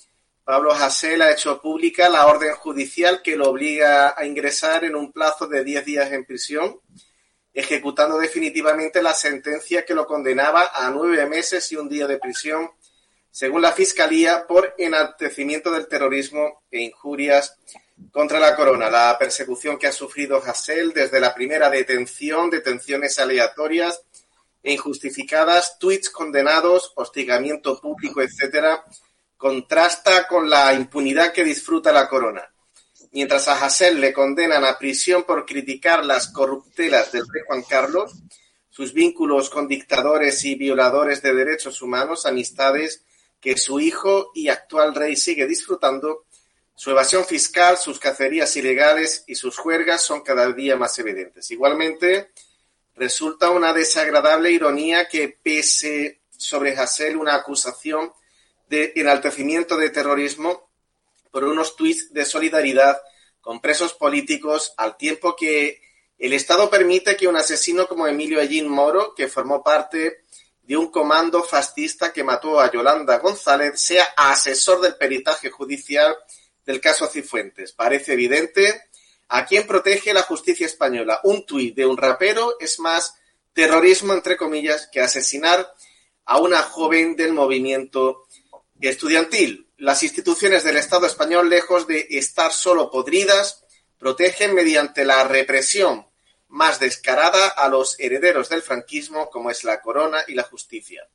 Pablo Hasél ha hecho pública la orden judicial que lo obliga a ingresar en un plazo de 10 días en prisión, ejecutando definitivamente la sentencia que lo condenaba a nueve meses y un día de prisión, según la Fiscalía, por enaltecimiento del terrorismo e injurias contra la corona. La persecución que ha sufrido Hasél desde la primera detención, detenciones aleatorias, e injustificadas, tweets condenados, hostigamiento público, etcétera, contrasta con la impunidad que disfruta la corona. Mientras a Hassel le condenan a prisión por criticar las corruptelas del rey Juan Carlos, sus vínculos con dictadores y violadores de derechos humanos, amistades que su hijo y actual rey sigue disfrutando, su evasión fiscal, sus cacerías ilegales y sus juergas son cada día más evidentes. Igualmente, Resulta una desagradable ironía que pese sobre Hassel una acusación de enaltecimiento de terrorismo por unos tuits de solidaridad con presos políticos, al tiempo que el Estado permite que un asesino como Emilio Allín Moro, que formó parte de un comando fascista que mató a Yolanda González, sea asesor del peritaje judicial del caso Cifuentes. Parece evidente ¿A quién protege la justicia española? Un tuit de un rapero es más terrorismo, entre comillas, que asesinar a una joven del movimiento estudiantil. Las instituciones del Estado español, lejos de estar solo podridas, protegen mediante la represión más descarada a los herederos del franquismo, como es la corona y la justicia.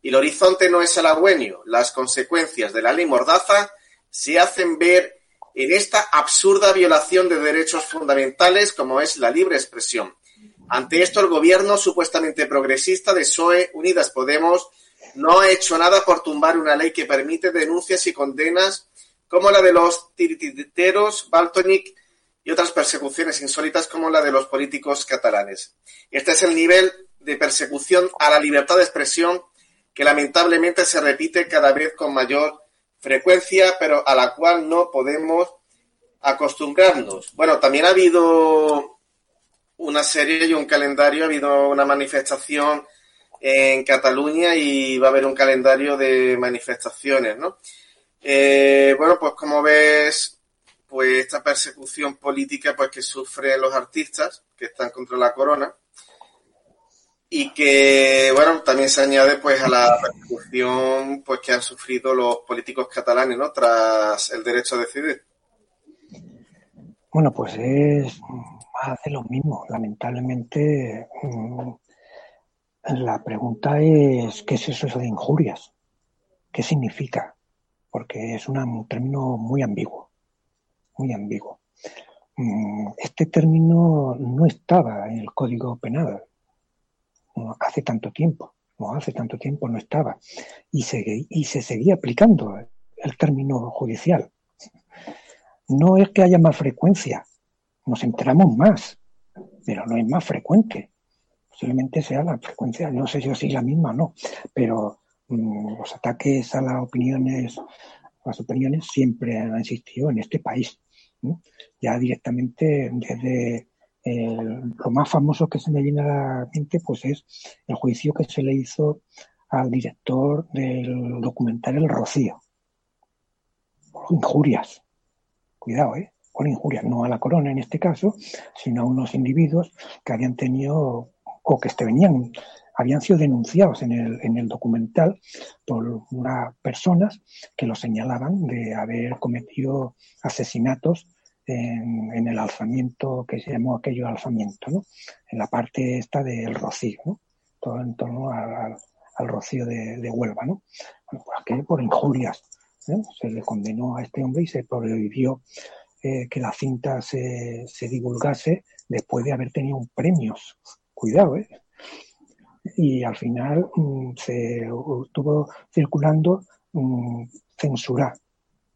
Y el horizonte no es halagüeño. Las consecuencias de la ley Mordaza se hacen ver en esta absurda violación de derechos fundamentales como es la libre expresión. Ante esto, el gobierno supuestamente progresista de PSOE Unidas Podemos no ha hecho nada por tumbar una ley que permite denuncias y condenas como la de los tirititeros, Baltonic y otras persecuciones insólitas como la de los políticos catalanes. Este es el nivel de persecución a la libertad de expresión que lamentablemente se repite cada vez con mayor frecuencia, pero a la cual no podemos acostumbrarnos. Bueno, también ha habido una serie y un calendario, ha habido una manifestación en Cataluña y va a haber un calendario de manifestaciones, ¿no? Eh, bueno, pues como ves, pues esta persecución política pues que sufren los artistas que están contra la corona y que bueno también se añade pues a la persecución pues que han sufrido los políticos catalanes no tras el derecho a decidir bueno pues es más de lo mismo lamentablemente mm, la pregunta es qué es eso de injurias qué significa porque es un término muy ambiguo muy ambiguo. Mm, este término no estaba en el código penal. Hace tanto tiempo, no hace tanto tiempo no estaba, y se, y se seguía aplicando el término judicial. No es que haya más frecuencia, nos enteramos más, pero no es más frecuente. Posiblemente sea la frecuencia, no sé si es la misma o no, pero mm, los ataques a las opiniones, las opiniones siempre han existido en este país. Ya directamente desde lo más famoso que se me viene a la mente pues es el juicio que se le hizo al director del documental El Rocío. Por injurias. Cuidado, ¿eh? Por injurias, no a la corona en este caso, sino a unos individuos que habían tenido o que este, venían, habían sido denunciados en el, en el documental por unas personas que lo señalaban de haber cometido asesinatos en, el alzamiento que se llamó aquello alzamiento, ¿no? En la parte esta del Rocío, ¿no? Todo en torno al, Rocío de, Huelva, ¿no? Bueno, pues por injurias. ¿eh? Se le condenó a este hombre y se prohibió eh, que la cinta se, se, divulgase después de haber tenido premios. Cuidado, ¿eh? Y al final mm, se estuvo circulando mm, censura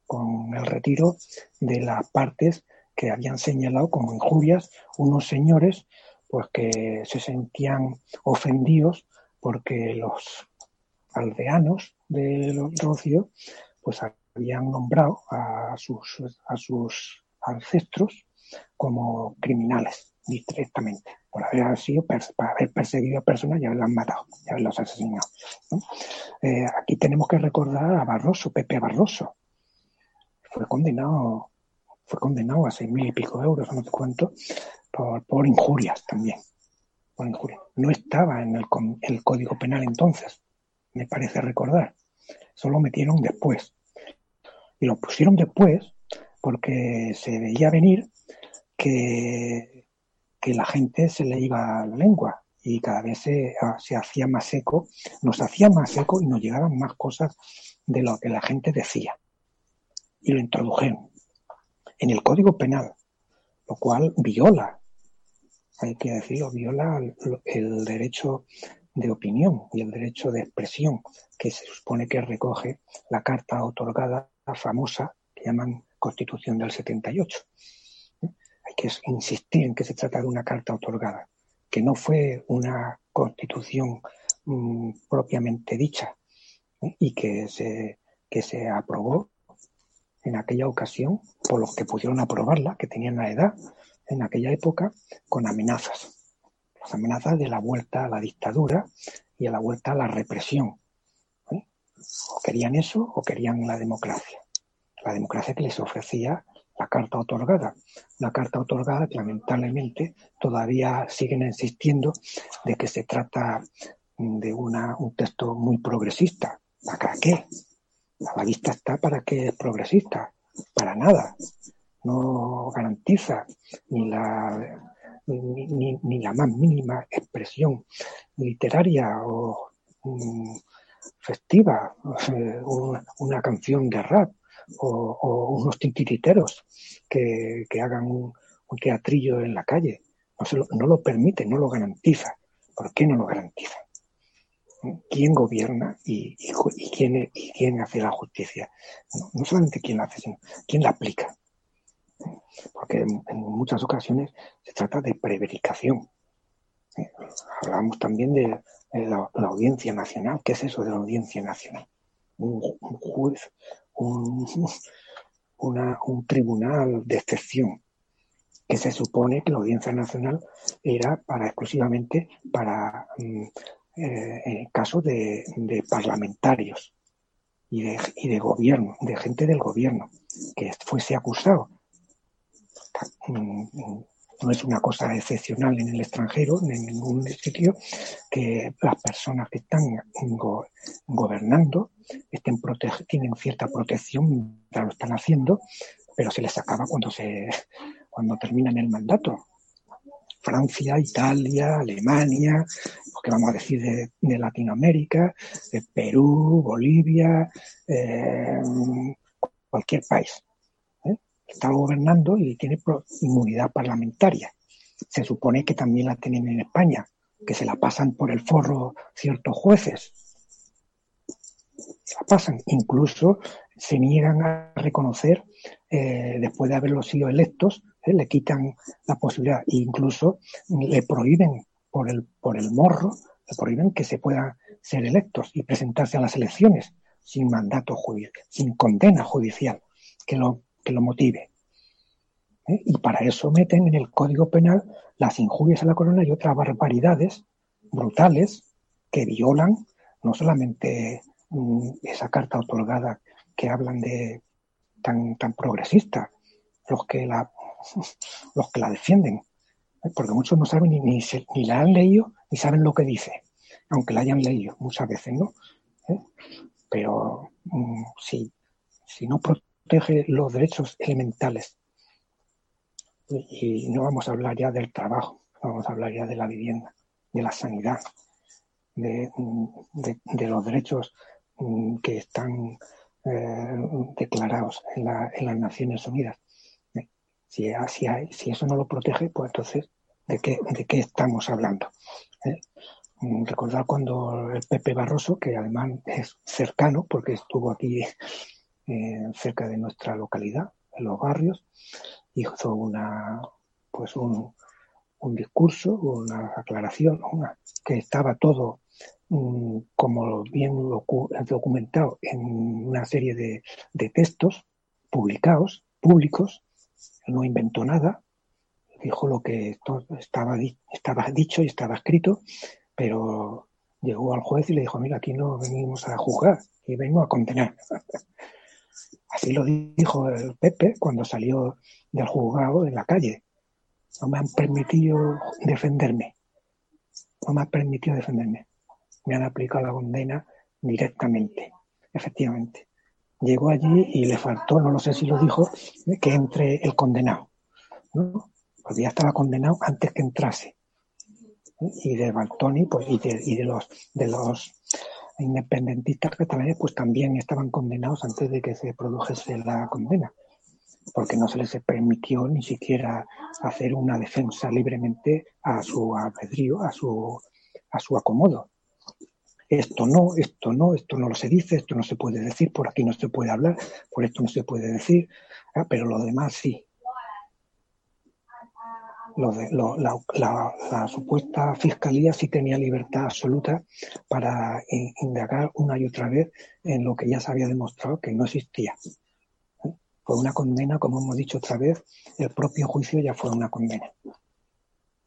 con el retiro de las partes que habían señalado como injurias unos señores pues que se sentían ofendidos porque los aldeanos de Rocío pues habían nombrado a sus, a sus ancestros como criminales directamente por haber sido para haber perseguido a personas y haberlas matado y haberlos asesinado eh, aquí tenemos que recordar a Barroso Pepe Barroso fue condenado, fue condenado a seis mil y pico euros, no sé cuánto, por, por injurias también. Por injurias. No estaba en el, el código penal entonces, me parece recordar. Solo metieron después. Y lo pusieron después porque se veía venir que, que la gente se le iba la lengua y cada vez se, se, hacía más seco, nos hacía más seco y nos llegaban más cosas de lo que la gente decía y lo introdujeron en el Código Penal, lo cual viola, hay que decirlo, viola el, derecho de opinión y el derecho de expresión que se supone que recoge la carta otorgada, la famosa, que llaman Constitución del 78. Que insistir en que se trata de una carta otorgada, que no fue una constitución mm, propiamente dicha ¿eh? y que se, que se aprobó en aquella ocasión por los que pudieron aprobarla, que tenían la edad en aquella época, con amenazas. Las amenazas de la vuelta a la dictadura y a la vuelta a la represión. ¿eh? O querían eso o querían la democracia. La democracia que les ofrecía la carta otorgada. La carta otorgada lamentablemente todavía siguen insistiendo de que se trata de una, un texto muy progresista. ¿Para qué? la vista está para que es progresista, para nada. No garantiza ni la, ni, la más mínima expresión literaria o mm, festiva, una, canción de rap o, unos tintiriteros que, hagan un, teatrillo en la calle. No, no lo permite, no lo garantiza. ¿Por qué no lo garantiza? quién gobierna y, quién, quién, hace la justicia. No, solamente quién la hace, sino quién la aplica. Porque en, muchas ocasiones se trata de prevaricación. Hablamos también de, la, audiencia nacional. ¿Qué es eso de la audiencia nacional? Un, juez, un, un tribunal de excepción que se supone que la audiencia nacional era para exclusivamente para mm, eh, en caso de, parlamentarios y de, y de gobierno, de gente del gobierno, que fuese acusado. No es una cosa excepcional en el extranjero, en ningún sitio, que las personas que están gobernando estén tienen cierta protección mientras lo están haciendo, pero se les acaba cuando se cuando terminan el mandato. Francia, Italia, Alemania, que vamos a decir de, Latinoamérica, de Perú, Bolivia, eh, cualquier país. ¿Eh? Está gobernando y tiene inmunidad parlamentaria. Se supone que también la tienen en España, que se la pasan por el forro ciertos jueces. La pasan. Incluso se niegan a reconocer, eh, después de haberlos sido electos, le quitan la posibilidad, e incluso le prohíben por el, por el morro le prohíben que se puedan ser electos y presentarse a las elecciones sin mandato judicial, sin condena judicial que lo, que lo motive. ¿Eh? Y para eso meten en el Código Penal las injurias a la corona y otras barbaridades brutales que violan no solamente mm, esa carta otorgada que hablan de tan, tan progresista, los que la, los que la defienden, ¿eh? porque muchos no saben ni, ni, ni, la han leído ni saben lo que dice, aunque la hayan leído muchas veces, ¿no? ¿Eh? Pero mm, si, si no protege los derechos elementales y no vamos a hablar ya del trabajo, vamos a hablar ya de la vivienda, de la sanidad, de, de, los derechos mm, que están eh, declarados en, la, en, las Naciones Unidas. Si, si, si, eso no lo protege, pues entonces, ¿de qué, de qué estamos hablando? ¿Eh? Mm, recordar cuando el Pepe Barroso, que además es cercano, porque estuvo aquí eh, cerca de nuestra localidad, en los barrios, hizo una, pues un, un discurso, una aclaración, una, que estaba todo um, como bien documentado en una serie de, de, textos publicados, públicos, no inventó nada, dijo lo que estaba, estaba dicho y estaba escrito, pero llegó al juez y le dijo, mira, aquí no venimos a juzgar, y vengo a condenar. Así lo dijo el Pepe cuando salió del juzgado en la calle. No me han permitido defenderme. No me han permitido defenderme. Me han aplicado la condena directamente, efectivamente. Llegó allí y le faltó, no lo sé si lo dijo, que entre el condenado. ¿no? Porque ya estaba condenado antes que entrase. Y de Baltoni pues, y, de, y de los de los independentistas catalanes pues también estaban condenados antes de que se produjese la condena, porque no se les permitió ni siquiera hacer una defensa libremente a su albedrío, a su, a su acomodo. Esto no, esto no, esto no lo se dice, esto no se puede decir, por aquí no se puede hablar, por esto no se puede decir, ah, pero lo demás sí de, la, la, la, supuesta fiscalía sí tenía libertad absoluta para indagar una y otra vez en lo que ya se había demostrado que no existía. Fue una condena, como hemos dicho otra vez, el propio juicio ya fue una condena.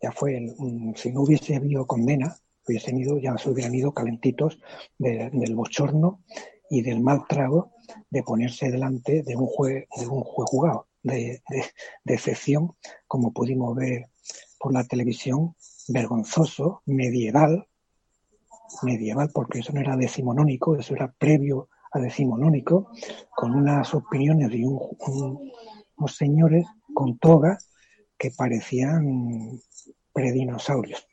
Ya fue, el, si no hubiese habido condena, hubiesen ido, ya se hubieran ido calentitos de, del bochorno y del mal trago de ponerse delante de un juez, de un juez jugado de, de, excepción, como pudimos ver por la televisión, vergonzoso, medieval, medieval, porque eso no era decimonónico, eso era previo a decimonónico, con unas opiniones de un, un, unos señores con toga que parecían predinosaurios.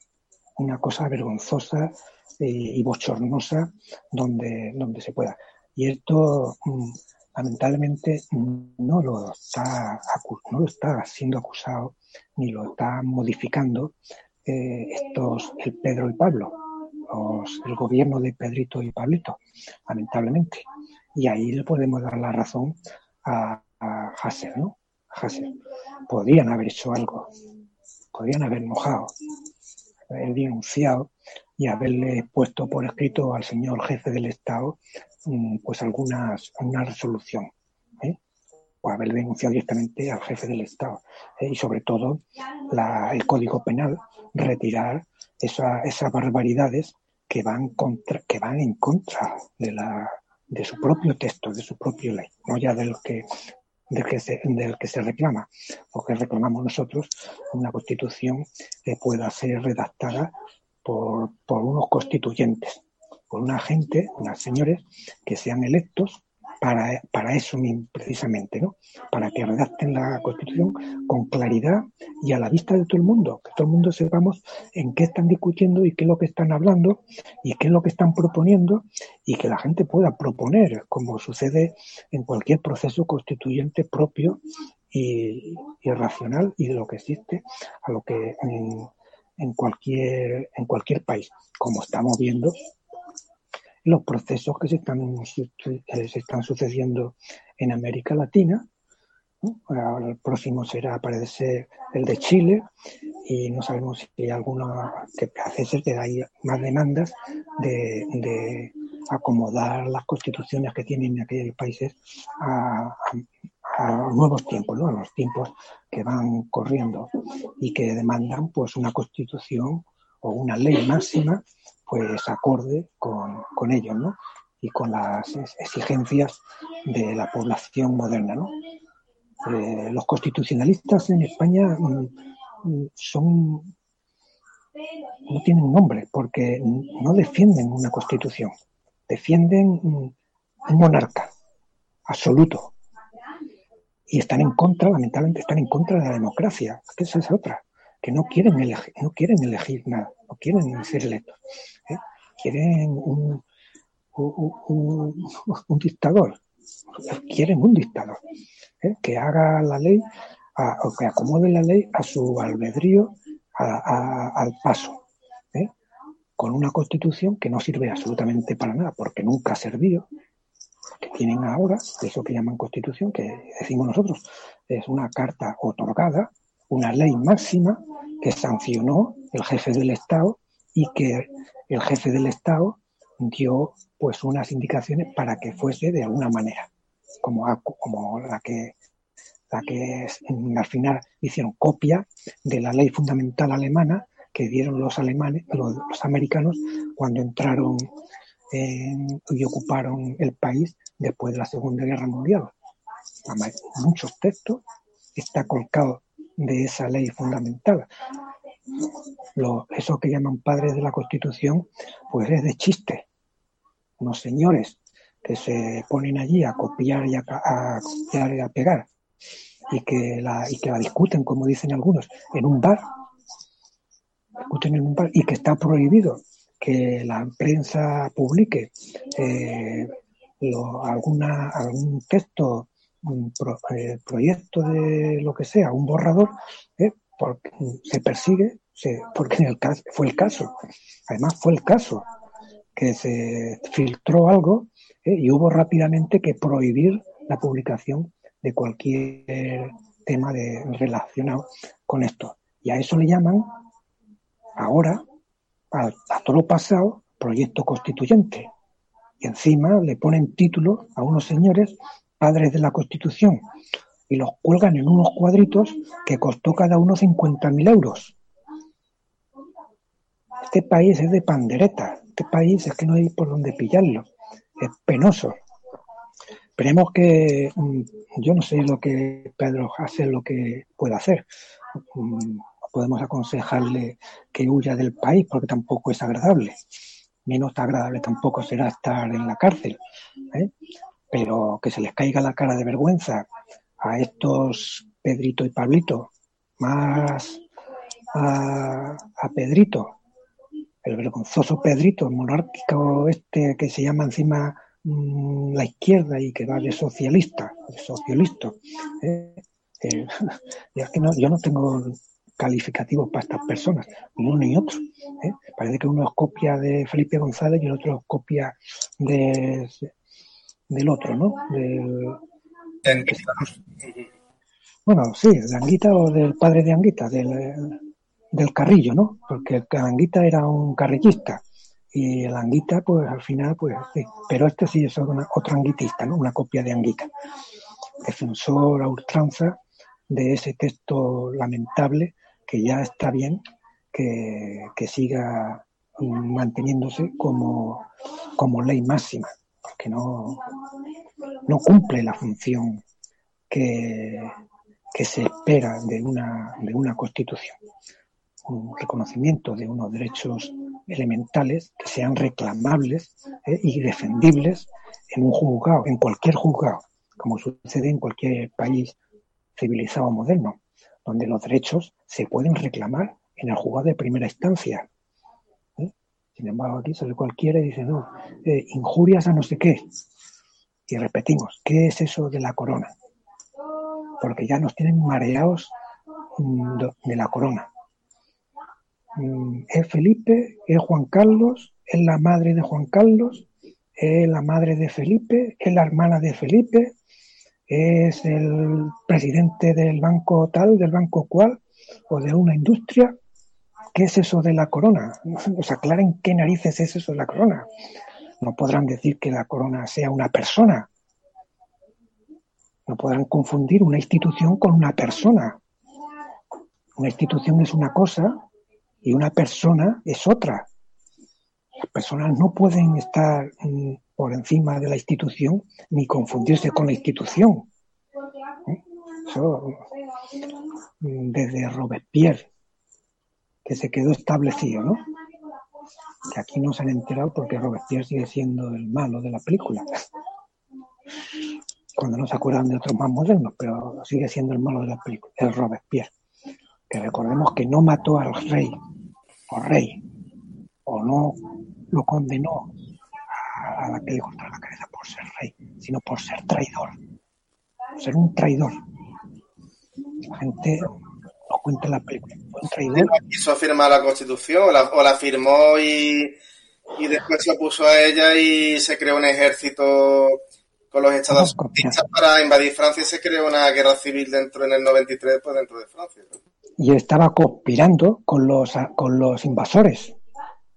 Una cosa vergonzosa eh, y bochornosa donde, donde se pueda. Y esto, mm, lamentablemente no lo está, no lo está siendo acusado ni lo está modificando eh, estos, el Pedro y Pablo, los, el gobierno de Pedrito y Pablito, lamentablemente. Y ahí le podemos dar la razón a, a ¿no? Hassel. Podrían haber hecho algo, podrían haber mojado, haber denunciado y haberle puesto por escrito al señor jefe del Estado pues algunas, una resolución ¿eh? o haber denunciado directamente al jefe del Estado ¿eh? y sobre todo la, el Código Penal retirar esa, esas barbaridades que van contra que van en contra de la de su propio texto de su propia ley no ya del que del que se, del que se reclama o que reclamamos nosotros una constitución que pueda ser redactada por, por unos constituyentes por una gente, unas señores que sean electos para, para eso precisamente, ¿no? Para que redacten la Constitución con claridad y a la vista de todo el mundo, que todo el mundo sepamos en qué están discutiendo y qué es lo que están hablando y qué es lo que están proponiendo y que la gente pueda proponer, como sucede en cualquier proceso constituyente propio y, y racional y de lo que existe a lo que en cualquier en cualquier país, como estamos viendo los procesos que se están, se están sucediendo en América Latina, el próximo será, parece el de Chile, y no sabemos si hay alguna que ser que hay más demandas de, acomodar las constituciones que tienen aquellos países a, nuevos tiempos, a los tiempos que van corriendo y que demandan pues una constitución o una ley máxima pues acorde con, con ellos, ¿no? y con las exigencias de la población moderna. ¿no? Eh, los constitucionalistas en España mm, mm, son no tienen nombre porque no defienden una constitución, defienden un monarca absoluto y están en contra, lamentablemente están en contra de la democracia, que esa es otra, que no quieren elegir, no quieren elegir nada, no quieren ser electos, ¿eh? quieren un, un, dictador, quieren un dictador, ¿eh? que haga la ley o que acomode la ley a su albedrío, al paso, ¿eh? con una constitución que no sirve absolutamente para nada, porque nunca ha servido, que tienen ahora, eso que llaman constitución, que decimos nosotros, es una carta otorgada, una ley máxima que sancionó el jefe del Estado y que el jefe del Estado dio pues unas indicaciones para que fuese de alguna manera, como, como la que la que al final hicieron copia de la ley fundamental alemana que dieron los alemanes, los, americanos cuando entraron y ocuparon el país después de la Segunda Guerra Mundial. Muchos textos está colgado de esa ley fundamental. Lo, eso que llaman padres de la Constitución, pues es de chiste. Unos señores que se ponen allí a copiar y a, y a pegar y que la y que la discuten como dicen algunos en un bar. Discuten en un bar y que está prohibido que la prensa publique eh, alguna algún texto un eh, proyecto de lo que sea un borrador eh, porque se persigue porque en el caso, fue el caso además fue el caso que se filtró algo ¿eh? y hubo rápidamente que prohibir la publicación de cualquier tema de, relacionado con esto. Y a eso le llaman ahora, a, todo lo pasado, proyecto constituyente. Y encima le ponen título a unos señores padres de la Constitución y los cuelgan en unos cuadritos que costó cada uno 50.000 euros. Este país es de pandereta, este país es que no hay por dónde pillarlo. Es penoso. Esperemos que, mm, yo no sé lo que Pedro hace, lo que puede hacer. Mm, podemos aconsejarle que huya del país porque tampoco es agradable. Menos agradable tampoco será estar en la cárcel. ¿eh? Pero que se les caiga la cara de vergüenza a estos Pedrito y Pablito, más a, Pedrito, el vergonzoso Pedrito monárquico este que se llama encima mm, la izquierda y que va de socialista, socialista. ¿eh? Eh, que no, yo no tengo calificativos para estas personas, ni uno ni otro. ¿eh? Parece que uno es copia de Felipe González y el otro es copia de, del otro, ¿no? Bueno, sí, de Anguita o del padre de Anguita, del, del carrillo, ¿no? Porque Anguita era un carrillista y el Anguita, pues al final, pues sí. Pero este sí es otro anguitista, ¿no? Una copia de Anguita. Defensor a ultranza de ese texto lamentable que ya está bien que, siga manteniéndose como, como ley máxima, porque no, no cumple la función que, que se espera de una, de una constitución un reconocimiento de unos derechos elementales que sean reclamables eh, y defendibles en un juzgado, en cualquier juzgado, como sucede en cualquier país civilizado moderno, donde los derechos se pueden reclamar en el juzgado de primera instancia. Sin embargo, aquí sale cualquiera y dice, no, eh, injurias a no sé qué. Y repetimos, ¿qué es eso de la corona? Porque ya nos tienen mareados mm, de la corona. Mm, es Felipe, es Juan Carlos, es la madre de Juan Carlos, es la madre de Felipe, es la hermana de Felipe, es el presidente del banco tal, del banco cual, o de una industria. ¿Qué es eso de la corona? Nos aclaren qué narices es eso de la corona. No podrán decir que la corona sea una persona. No podrán confundir una institución con una persona. Una institución es una cosa y una persona es otra. Las personas no pueden estar mm, por encima de la institución ni confundirse con la institución. ¿Eh? Eso, mm, desde Robespierre, que se quedó establecido, ¿no? Que aquí no se han enterado porque Robespierre sigue siendo el malo de la película. Cuando no se acuerdan de otros más modernos, pero sigue siendo el malo de la película, el Robespierre. Que recordemos que no mató al rey, o rey, o no lo condenó a la que le cortó la cabeza por ser rey, sino por ser traidor, ser un traidor. La gente lo cuenta en la película. un traidor. Quiso firmar la constitución o la, firmó y, y, después se opuso a ella y se creó un ejército con los Estados Unidos para invadir Francia y se creó una guerra civil dentro en el 93 pues dentro de Francia. Y estaba conspirando con los, con los invasores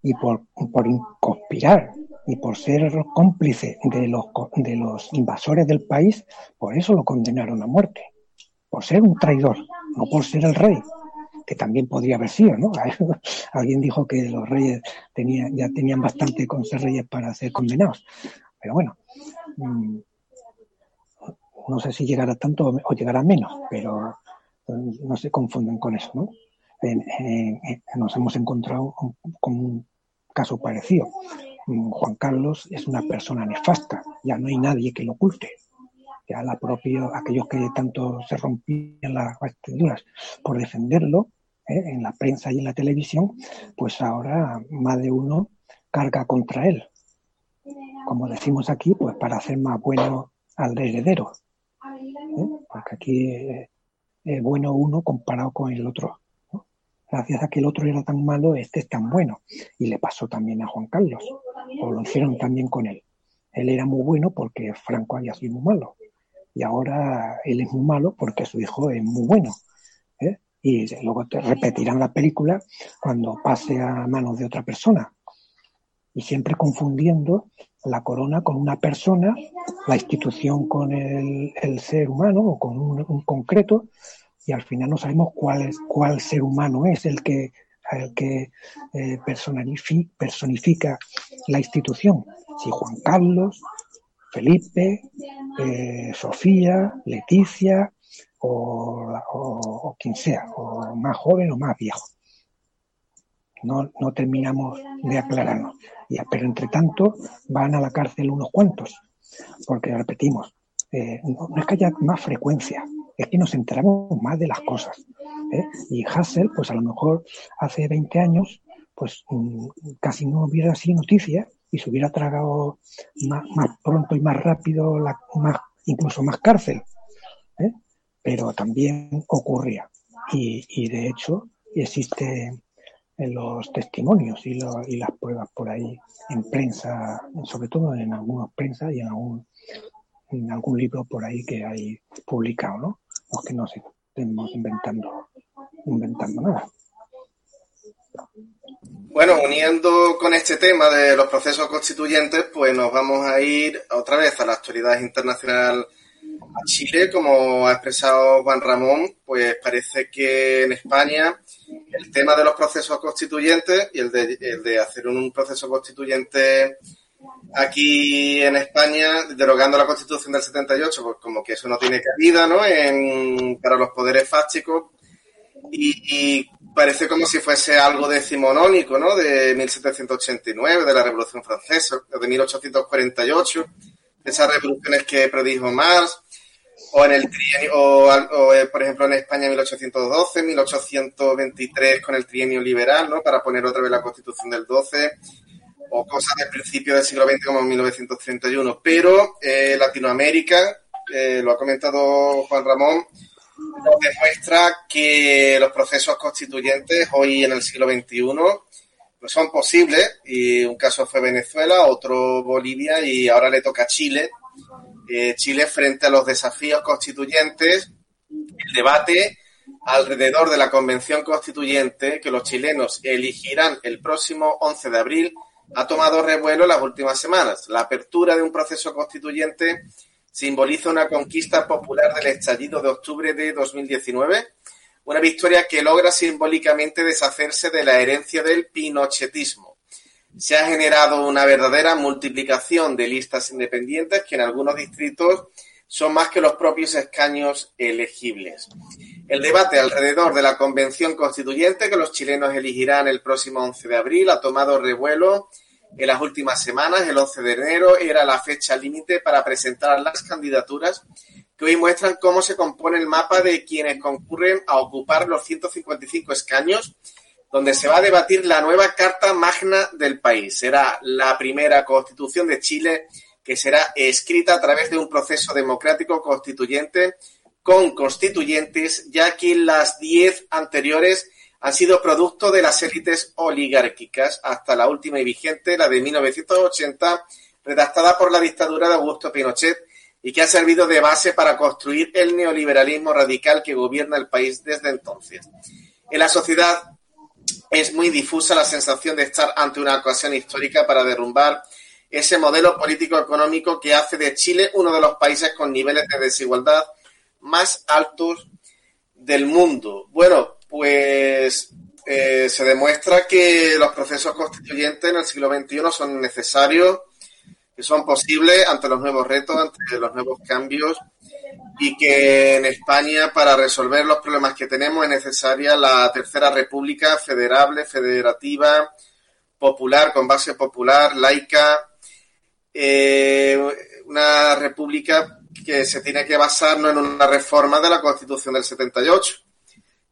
y por, por conspirar y por ser cómplice de los, de los invasores del país, por eso lo condenaron a muerte, por ser un traidor, no por ser el rey, que también podría haber sido, ¿no? Alguien dijo que los reyes tenían, ya tenían bastante con ser reyes para ser condenados. Pero bueno, mm, no sé si llegará tanto o llegará menos, pero mm, no se confunden con eso, ¿no? nos hemos encontrado con un caso parecido. Mm, Juan Carlos es una persona nefasta, ya no hay nadie que lo oculte. Ya la propia, aquellos que tanto se rompían las vestiduras por defenderlo ¿eh? en la prensa y en la televisión, pues ahora más de uno carga contra él. Como decimos aquí, pues para hacer más bueno al heredero. ¿eh? Porque aquí es bueno uno comparado con el otro gracias a que el otro era tan malo, este es tan bueno. Y le pasó también a Juan Carlos, o lo hicieron también con él. Él era muy bueno porque Franco había sido muy malo. Y ahora él es muy malo porque su hijo es muy bueno. ¿eh? Y luego te repetirán la película cuando pase a manos de otra persona. Y siempre confundiendo la corona con una persona, la institución con el, ser humano o con un, un concreto, y al final no sabemos cuál, es, cuál ser humano es el que, el que eh, personifica, la institución. Si Juan Carlos, Felipe, eh, Sofía, Leticia o, quien sea, o más joven o más viejo. No, no terminamos de aclararnos. pero entre tanto van a la cárcel unos cuantos, porque repetimos, eh, no, es que haya más frecuencia, es que nos enteramos más de las cosas. ¿eh? Y Hassel, pues a lo mejor hace 20 años, pues mm, casi no hubiera sido noticia y se hubiera tragado más, pronto y más rápido, más, incluso más cárcel. ¿eh? Pero también ocurría. Y, de hecho existen los testimonios y, y, las pruebas por ahí en prensa, sobre todo en algunas prensa y en algún, en algún libro por ahí que hay publicado, ¿no? los que nos estemos inventando, inventando nada. Bueno, uniendo con este tema de los procesos constituyentes, pues nos vamos a ir otra vez a la actualidad internacional a Chile. Como ha expresado Juan Ramón, pues parece que en España el tema de los procesos constituyentes y el de, el de hacer un proceso constituyente aquí en España, derogando la Constitución del 78, pues como que eso no tiene cabida, ¿no? En, para los poderes fácticos y, parece como si fuese algo decimonónico, ¿no? De 1789, de la Revolución Francesa, de 1848, de esas revoluciones que predijo Marx, o en el trienio, o, eh, por ejemplo en España 1812, 1823 con el trienio liberal, ¿no? Para poner otra vez la Constitución del 12 o cosas del principio del siglo XX como 1931. Pero eh, Latinoamérica, eh, lo ha comentado Juan Ramón, nos demuestra que los procesos constituyentes hoy en el siglo XXI no son posibles. Y un caso fue Venezuela, otro Bolivia y ahora le toca a Chile eh, Chile frente a los desafíos constituyentes, el debate alrededor de la Convención Constituyente que los chilenos elegirán el próximo 11 de abril ha tomado revuelo las últimas semanas. La apertura de un proceso constituyente simboliza una conquista popular del estallido de octubre de 2019, una victoria que logra simbólicamente deshacerse de la herencia del pinochetismo. Se ha generado una verdadera multiplicación de listas independientes que en algunos distritos son más que los propios escaños elegibles. El debate alrededor de la convención constituyente que los chilenos elegirán el próximo 11 de abril ha tomado revuelo en las últimas semanas. El 11 de enero era la fecha límite para presentar las candidaturas que hoy muestran cómo se compone el mapa de quienes concurren a ocupar los 155 escaños donde se va a debatir la nueva Carta Magna del país. Será la primera constitución de Chile que será escrita a través de un proceso democrático constituyente con constituyentes, ya que las diez anteriores han sido producto de las élites oligárquicas, hasta la última y vigente, la de 1980, redactada por la dictadura de Augusto Pinochet y que ha servido de base para construir el neoliberalismo radical que gobierna el país desde entonces. En la sociedad es muy difusa la sensación de estar ante una ocasión histórica para derrumbar ese modelo político-económico que hace de Chile uno de los países con niveles de desigualdad más altos del mundo. Bueno, pues eh, se demuestra que los procesos constituyentes en el siglo XXI son necesarios, que son posibles ante los nuevos retos, ante los nuevos cambios y que en España para resolver los problemas que tenemos es necesaria la tercera república federable, federativa, popular, con base popular, laica, eh, una república que se tiene que basar no en una reforma de la Constitución del 78,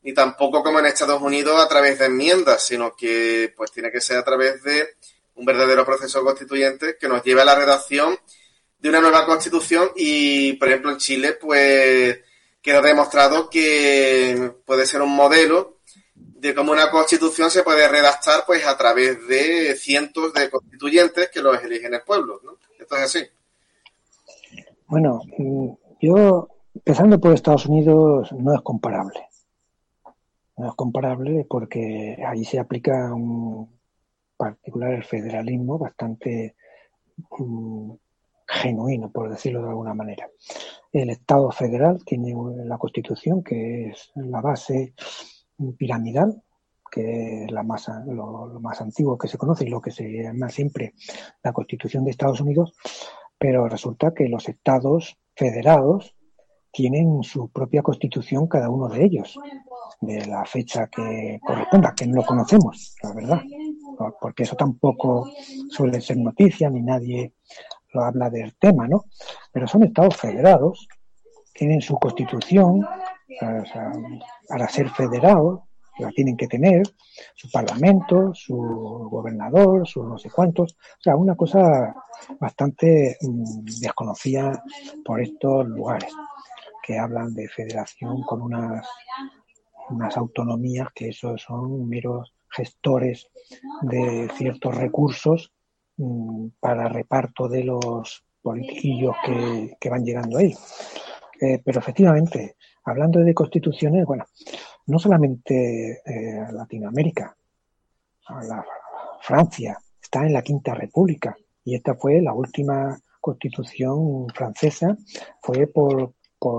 ni tampoco como en Estados Unidos a través de enmiendas, sino que pues tiene que ser a través de un verdadero proceso constituyente que nos lleve a la redacción de una nueva constitución y, por ejemplo, en Chile, pues queda demostrado que puede ser un modelo de cómo una constitución se puede redactar pues a través de cientos de constituyentes que los eligen el pueblo, ¿no? Esto es así. Bueno, mm, yo, empezando por Estados Unidos, no es comparable. No es comparable porque ahí se aplica un particular el federalismo bastante mm, genuino, por decirlo de alguna manera. El Estado federal tiene la Constitución, que es la base piramidal, que es la más, lo, más antiguo que se conoce y lo que se llama siempre la Constitución de Estados Unidos, pero resulta que los estados federados tienen su propia constitución cada uno de ellos, de la fecha que corresponda, que no lo conocemos, la verdad, porque eso tampoco suele ser noticia, ni nadie lo habla del tema, ¿no? Pero son estados federados, tienen su constitución, para ser federados, la tienen que tener, su parlamento, su gobernador, sus no sé cuántos, o sea, una cosa bastante mm, desconocida por estos lugares, que hablan de federación con unas, unas autonomías que esos son meros gestores de ciertos recursos mm, para reparto de los politiquillos que, van llegando ahí. Eh, pero efectivamente, hablando de constituciones, bueno, no solamente eh, Latinoamérica, la, Francia está en la Quinta República y esta fue la última constitución francesa, fue por,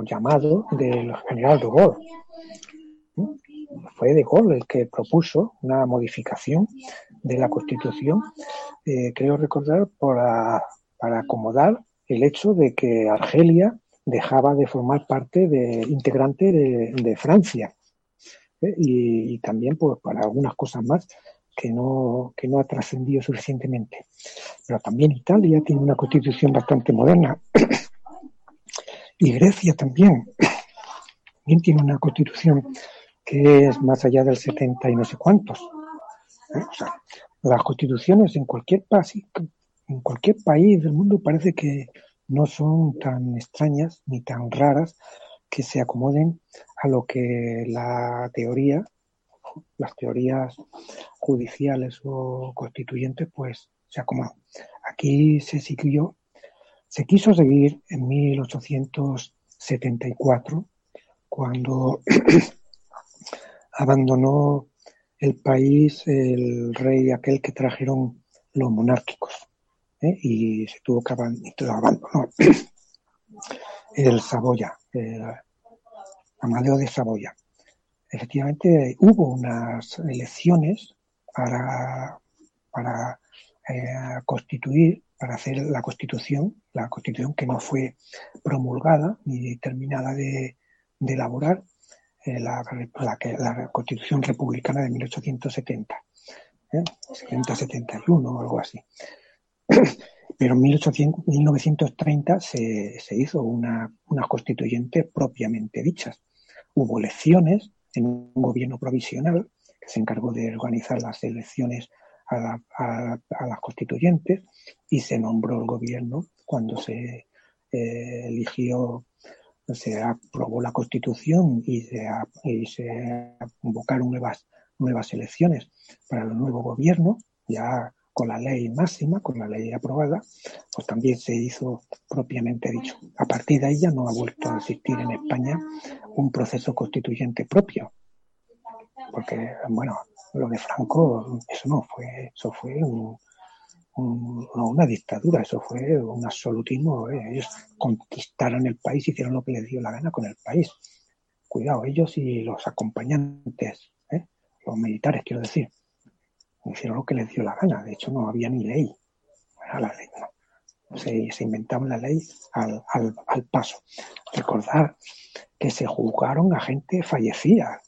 llamado del general de Gaulle. Fue de Gaulle el que propuso una modificación de la constitución, eh, creo recordar, para, acomodar el hecho de que Argelia dejaba de formar parte de integrante de, Francia. ¿eh? Y, también pues, para algunas cosas más que no, que no ha trascendido suficientemente. Pero también Italia tiene una constitución bastante moderna. y Grecia también. También tiene una constitución que es más allá del 70 y no sé cuántos. ¿eh? O sea, las constituciones en cualquier, en cualquier país del mundo parece que no son tan extrañas ni tan raras que se acomoden a lo que la teoría, las teorías judiciales o constituyentes, pues se acomodan. Aquí se siguió Se quiso seguir en 1874, cuando abandonó el país el rey aquel que trajeron los monárquicos ¿eh? y se tuvo que abandonar el Saboya, el Amadeo de Saboya. Efectivamente, hubo unas elecciones para, para eh, constituir, para hacer la constitución, la constitución que no fue promulgada ni terminada de, elaborar, eh, la, la, constitución republicana de 1870, ¿eh? 771 o algo así. Pero en 1930 se, se hizo una, una constituyente propiamente dichas. Hubo elecciones en un gobierno provisional que se encargó de organizar las elecciones a, las constituyentes y se nombró el gobierno cuando se eh, eligió, se aprobó la constitución y se, y se convocaron nuevas, nuevas elecciones para el nuevo gobierno, ya con la ley máxima, con la ley aprobada, pues también se hizo propiamente dicho. A partir de ahí ya no ha vuelto a existir en España un proceso constituyente propio, porque, bueno, lo de Franco, eso no fue, eso fue una dictadura, eso fue un absolutismo. ¿eh? Ellos conquistaron el país, hicieron lo que les dio la gana con el país. Cuidado, ellos y los acompañantes, ¿eh? los militares, quiero decir, hicieron lo que les dio la gana. De hecho, no había ni ley. la ley Se, se inventaron la ley al, al, al paso. Recordar que se juzgaron a gente fallecida,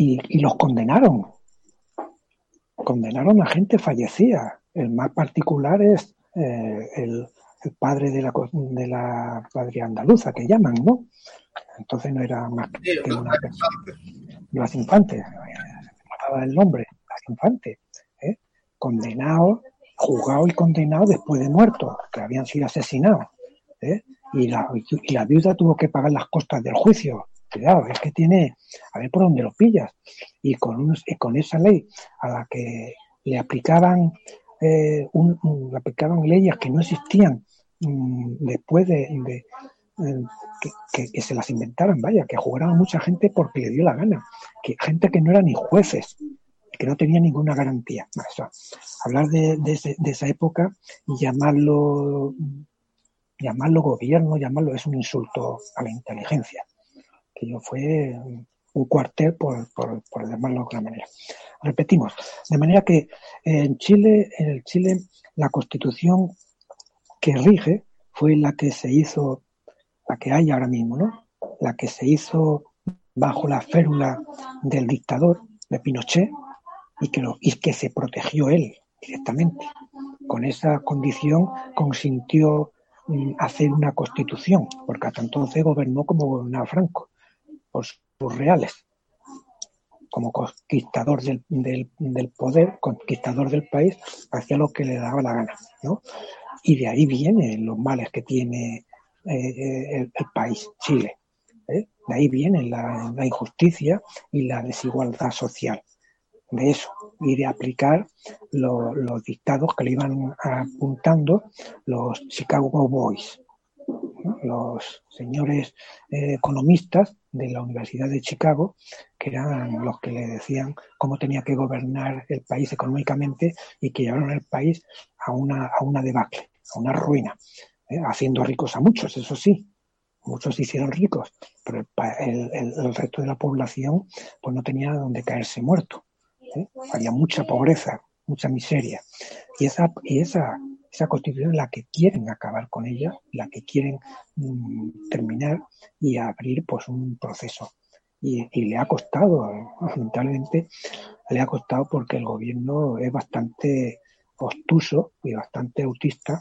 y, los condenaron. Condenaron a gente fallecida. El más particular es eh, el, padre de la, de la padre andaluza, que llaman, ¿no? Entonces no era más que una persona. Las infantes, mataba el nombre, las infantes, ¿eh? condenado, juzgado y condenado después de muertos, que habían sido asesinados. ¿eh? Y, la, y la viuda tuvo que pagar las costas del juicio cuidado, es que tiene, a ver por dónde lo pillas. Y con, con esa ley a la que le aplicaban, eh, aplicaban leyes que no existían mm, después de, eh, que, se las inventaran, vaya, que jugaran mucha gente porque le dio la gana, que gente que no eran ni jueces, que no tenía ninguna garantía. hablar de, de, esa época y llamarlo llamarlo gobierno, llamarlo es un insulto a la inteligencia yo fue un cuartel, por, por, por llamarlo de alguna manera. Repetimos, de manera que en Chile, en el Chile, la constitución que rige fue la que se hizo, la que hay ahora mismo, ¿no? La que se hizo bajo la férula del dictador de Pinochet y que, lo, y que se protegió él directamente. Con esa condición consintió mm, hacer una constitución, porque hasta entonces gobernó como gobernaba Franco por sus reales, como conquistador del, del, poder, conquistador del país, hacía lo que le daba la gana, ¿no? Y de ahí vienen los males que tiene eh, el, país, Chile. ¿eh? De ahí viene la, injusticia y la desigualdad social. De eso, y de aplicar los dictados que le iban apuntando los Chicago Boys, los señores eh, economistas de la Universidad de Chicago, que eran los que le decían cómo tenía que gobernar el país económicamente y que llevaron el país a una, a una debacle, a una ruina, ¿eh? haciendo ricos a muchos, eso sí. Muchos se hicieron ricos, pero el, el, resto de la población pues no tenía donde caerse muerto. ¿eh? Había mucha pobreza, mucha miseria. Y esa, y esa esa constitución la que quieren acabar con ella, la que quieren mm, terminar y abrir pues un proceso. Y, le ha costado, lamentablemente, le ha costado porque el gobierno es bastante obtuso y bastante autista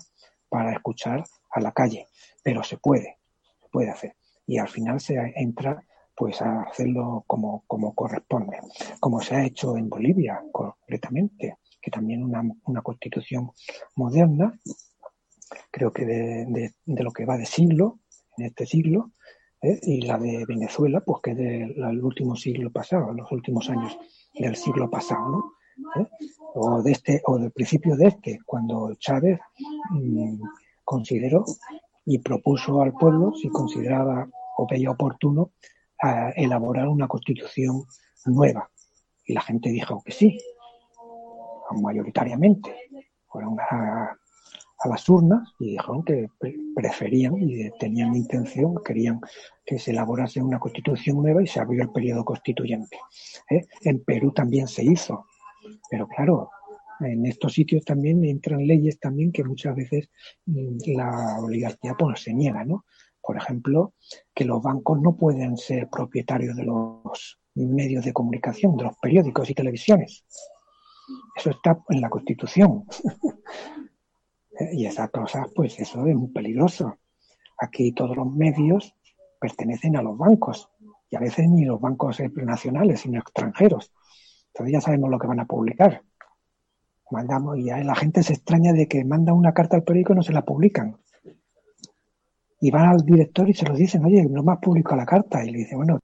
para escuchar a la calle, pero se puede, se puede hacer. Y al final se entra pues a hacerlo como, como corresponde, como se ha hecho en Bolivia concretamente también una, una constitución moderna, creo que de, de, lo que va de siglo, en este siglo, ¿eh? y la de Venezuela, pues que es del último siglo pasado, los últimos años del siglo pasado, ¿no? ¿Eh? O de este, o del principio de este, cuando Chávez mm, consideró y propuso al pueblo si consideraba o veía oportuno elaborar una constitución nueva. Y la gente dijo que sí, mayoritariamente. Fueron a, las urnas y dijeron que preferían y tenían intención, querían que se elaborase una constitución nueva y se abrió el periodo constituyente. ¿eh? En Perú también se hizo, pero claro, en estos sitios también entran leyes también que muchas veces mm, la oligarquía pues, se niega, ¿no? Por ejemplo, que los bancos no pueden ser propietarios de los medios de comunicación, de los periódicos y televisiones. Eso está en la Constitución. y esas cosas, pues eso es muy peligroso. Aquí todos los medios pertenecen a los bancos y a veces ni los bancos nacionales, sino extranjeros. Entonces ya sabemos lo que van a publicar. Mandamos y la gente se extraña de que manda una carta al periódico y no se la publican. Y van al director y se lo dicen, oye, no me has la carta. Y le dice, bueno,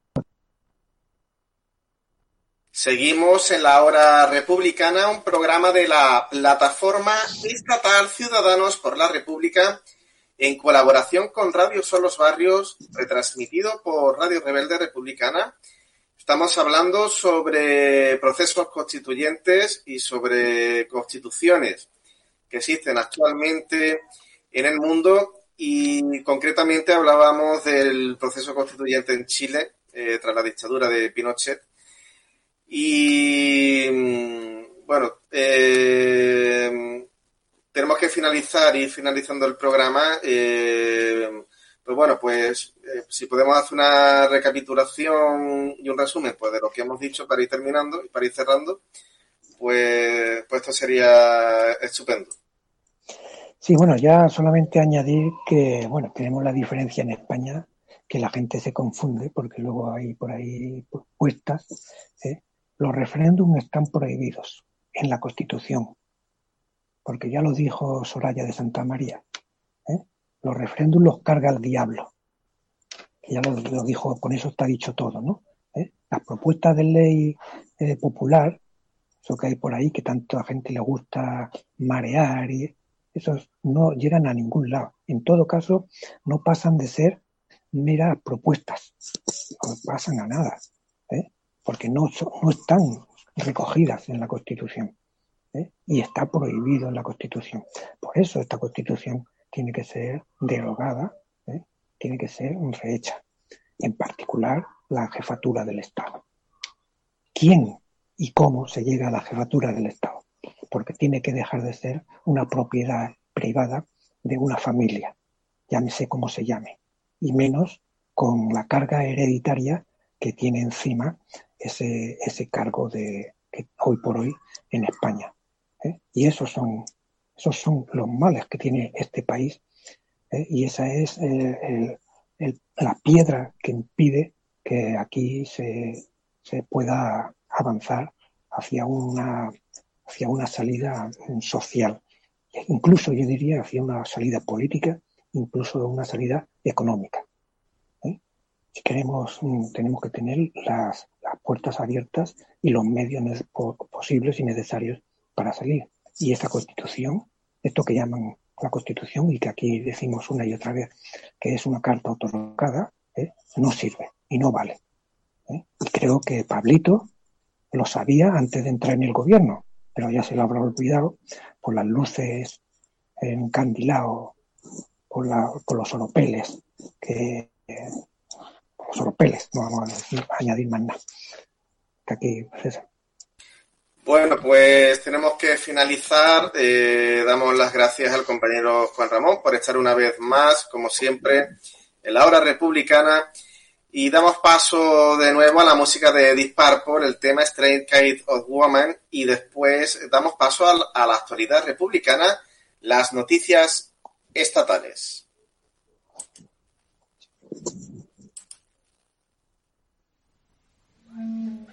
Seguimos en la hora republicana, un programa de la plataforma estatal Ciudadanos por la República en colaboración con Radio Son los Barrios, retransmitido por Radio Rebelde Republicana. Estamos hablando sobre procesos constituyentes y sobre constituciones que existen actualmente en el mundo y concretamente hablábamos del proceso constituyente en Chile eh, tras la dictadura de Pinochet y mm, bueno, eh, tenemos que finalizar y finalizando el programa. Eh, pues bueno, pues eh, si podemos hacer una recapitulación y un resumen pues de lo que hemos dicho para ir terminando y para ir cerrando, pues, pues esto sería estupendo. Sí, bueno, ya solamente añadir que, bueno, tenemos la diferencia en España, que la gente se confunde, porque luego hay por ahí puestas, ¿eh? Los referéndums están prohibidos en la Constitución, porque ya lo dijo Soraya de Santa María. ¿eh? Los referéndums los carga el diablo. Ya lo, dijo, con eso está dicho todo, ¿no? ¿Eh? Las propuestas de ley eh, popular, eso que hay por ahí, que tanto a gente le gusta marear, y esos no llegan a ningún lado. En todo caso, no pasan de ser meras propuestas, no pasan a nada porque no, no están recogidas en la Constitución ¿eh? y está prohibido en la Constitución. Por eso esta Constitución tiene que ser derogada, ¿eh? tiene que ser rehecha, en particular la jefatura del Estado. ¿Quién y cómo se llega a la jefatura del Estado? Porque tiene que dejar de ser una propiedad privada de una familia, llámese como se llame, y menos con la carga hereditaria que tiene encima ese, ese cargo de hoy por hoy en España. ¿eh? Y esos son, esos son los males que tiene este país ¿eh? y esa es eh, la piedra que impide que aquí se, se pueda avanzar hacia una, hacia una salida social, incluso yo diría hacia una salida política, incluso una salida económica. Si queremos, mm, tenemos que tener las, puertas abiertas y los medios posibles y necesarios para salir. Y esta constitución, esto que llaman la constitución y que aquí decimos una y otra vez que es una carta otorgada, ¿eh? no sirve y no vale. ¿eh? Y creo que Pablito lo sabía antes de entrar en el gobierno, pero ya se lo habrá olvidado por las luces encandilado, por, la, por los oropeles que, no vamos a añadir más nada. aquí, pues Bueno, pues tenemos que finalizar. Eh, damos las gracias al compañero Juan Ramón por estar una vez más, como siempre, en la hora republicana. Y damos paso de nuevo a la música de Dispar por el tema Strange Kind of Woman. Y después damos paso a la actualidad republicana, las noticias estatales. Mm.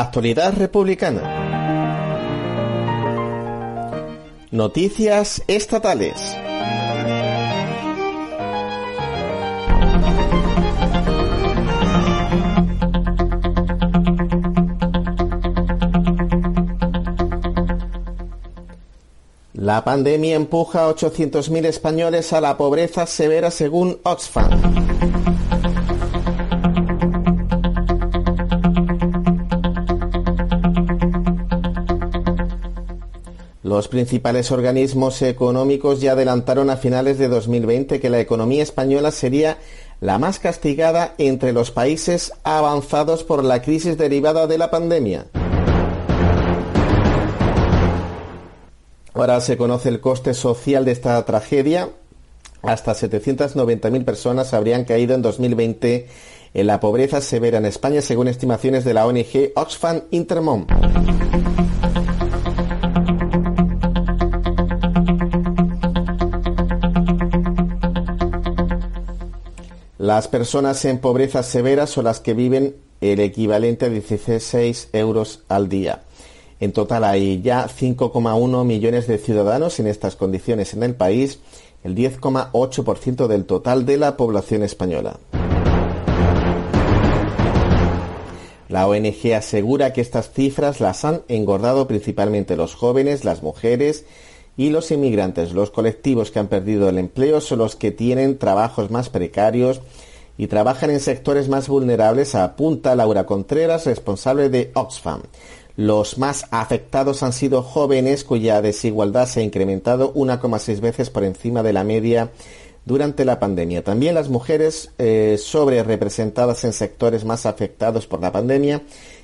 Actualidad republicana. Noticias estatales. La pandemia empuja a 800.000 españoles a la pobreza severa según Oxfam. Los principales organismos económicos ya adelantaron a finales de 2020 que la economía española sería la más castigada entre los países avanzados por la crisis derivada de la pandemia. Ahora se conoce el coste social de esta tragedia. Hasta 790.000 personas habrían caído en 2020 en la pobreza severa en España, según estimaciones de la ONG Oxfam Intermom. Las personas en pobreza severa son las que viven el equivalente a 16 euros al día. En total hay ya 5,1 millones de ciudadanos en estas condiciones en el país, el 10,8% del total de la población española. La ONG asegura que estas cifras las han engordado principalmente los jóvenes, las mujeres y los inmigrantes. Los colectivos que han perdido el empleo son los que tienen trabajos más precarios y trabajan en sectores más vulnerables, apunta Laura Contreras, responsable de Oxfam. Los más afectados han sido jóvenes cuya desigualdad se ha incrementado 1,6 veces por encima de la media durante la pandemia. También las mujeres eh, sobre representadas en sectores más afectados por la pandemia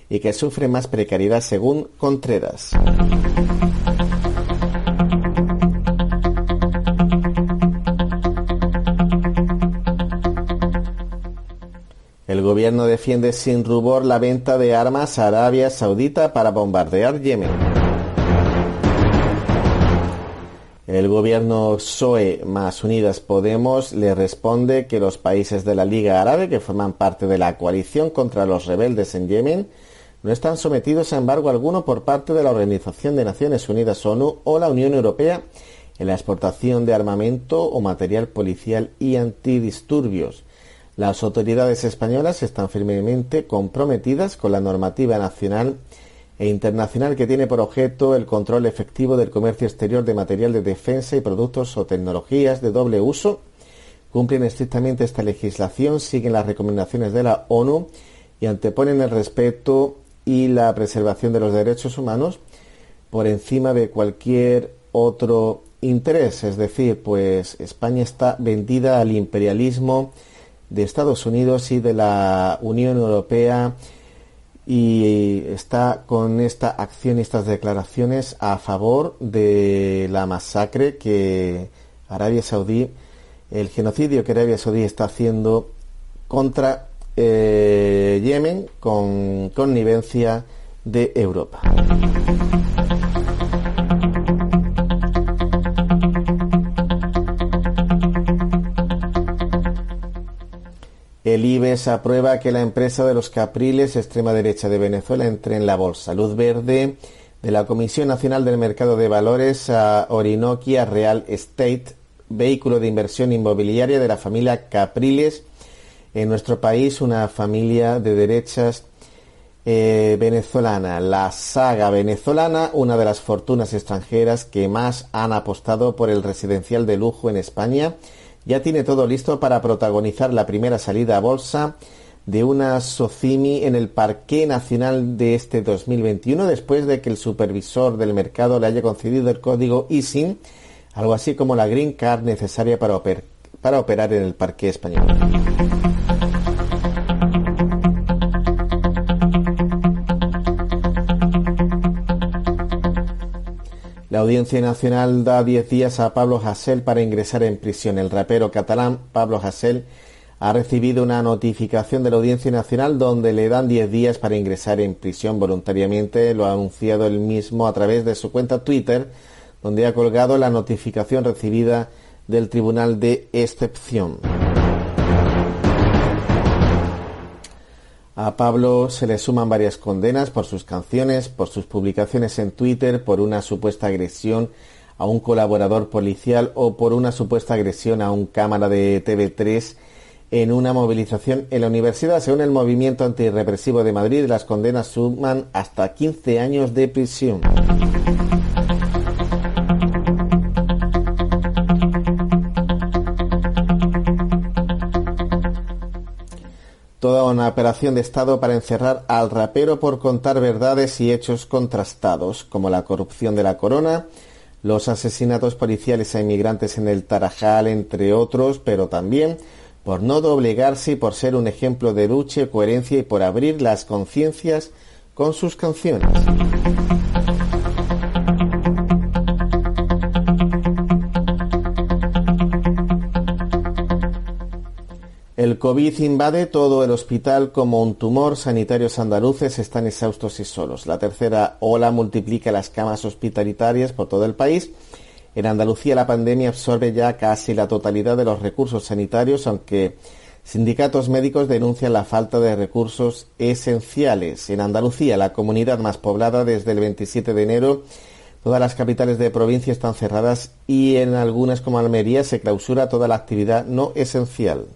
y que sufren más precariedad según Contreras. El gobierno defiende sin rubor la venta de armas a Arabia Saudita para bombardear Yemen. El gobierno PSOE más Unidas Podemos le responde que los países de la Liga Árabe, que forman parte de la coalición contra los rebeldes en Yemen, no están sometidos a embargo alguno por parte de la Organización de Naciones Unidas ONU o la Unión Europea en la exportación de armamento o material policial y antidisturbios. Las autoridades españolas están firmemente comprometidas con la normativa nacional e internacional que tiene por objeto el control efectivo del comercio exterior de material de defensa y productos o tecnologías de doble uso. Cumplen estrictamente esta legislación, siguen las recomendaciones de la ONU y anteponen el respeto y la preservación de los derechos humanos por encima de cualquier otro interés. Es decir, pues España está vendida al imperialismo de Estados Unidos y de la Unión Europea y está con esta acción y estas declaraciones a favor de la masacre que Arabia Saudí, el genocidio que Arabia Saudí está haciendo contra eh, Yemen con connivencia de Europa. El IBES aprueba que la empresa de los Capriles, extrema derecha de Venezuela, entre en la bolsa. Luz verde de la Comisión Nacional del Mercado de Valores a Orinoquia Real Estate, vehículo de inversión inmobiliaria de la familia Capriles. En nuestro país, una familia de derechas eh, venezolana. La saga venezolana, una de las fortunas extranjeras que más han apostado por el residencial de lujo en España ya tiene todo listo para protagonizar la primera salida a bolsa de una Socimi en el Parque Nacional de este 2021 después de que el supervisor del mercado le haya concedido el código ISIN, algo así como la Green Card necesaria para, para operar en el Parque Español. La Audiencia Nacional da 10 días a Pablo Hasél para ingresar en prisión. El rapero catalán Pablo Hasél ha recibido una notificación de la Audiencia Nacional donde le dan 10 días para ingresar en prisión voluntariamente. Lo ha anunciado él mismo a través de su cuenta Twitter, donde ha colgado la notificación recibida del Tribunal de Excepción. A Pablo se le suman varias condenas por sus canciones, por sus publicaciones en Twitter, por una supuesta agresión a un colaborador policial o por una supuesta agresión a un cámara de TV3 en una movilización en la universidad. Según el movimiento antirrepresivo de Madrid, las condenas suman hasta 15 años de prisión. Toda una operación de Estado para encerrar al rapero por contar verdades y hechos contrastados, como la corrupción de la corona, los asesinatos policiales a inmigrantes en el Tarajal, entre otros, pero también por no doblegarse y por ser un ejemplo de lucha coherencia y por abrir las conciencias con sus canciones. El COVID invade todo el hospital como un tumor. Sanitarios andaluces están exhaustos y solos. La tercera ola multiplica las camas hospitalitarias por todo el país. En Andalucía la pandemia absorbe ya casi la totalidad de los recursos sanitarios, aunque sindicatos médicos denuncian la falta de recursos esenciales. En Andalucía, la comunidad más poblada desde el 27 de enero, Todas las capitales de provincia están cerradas y en algunas como Almería se clausura toda la actividad no esencial.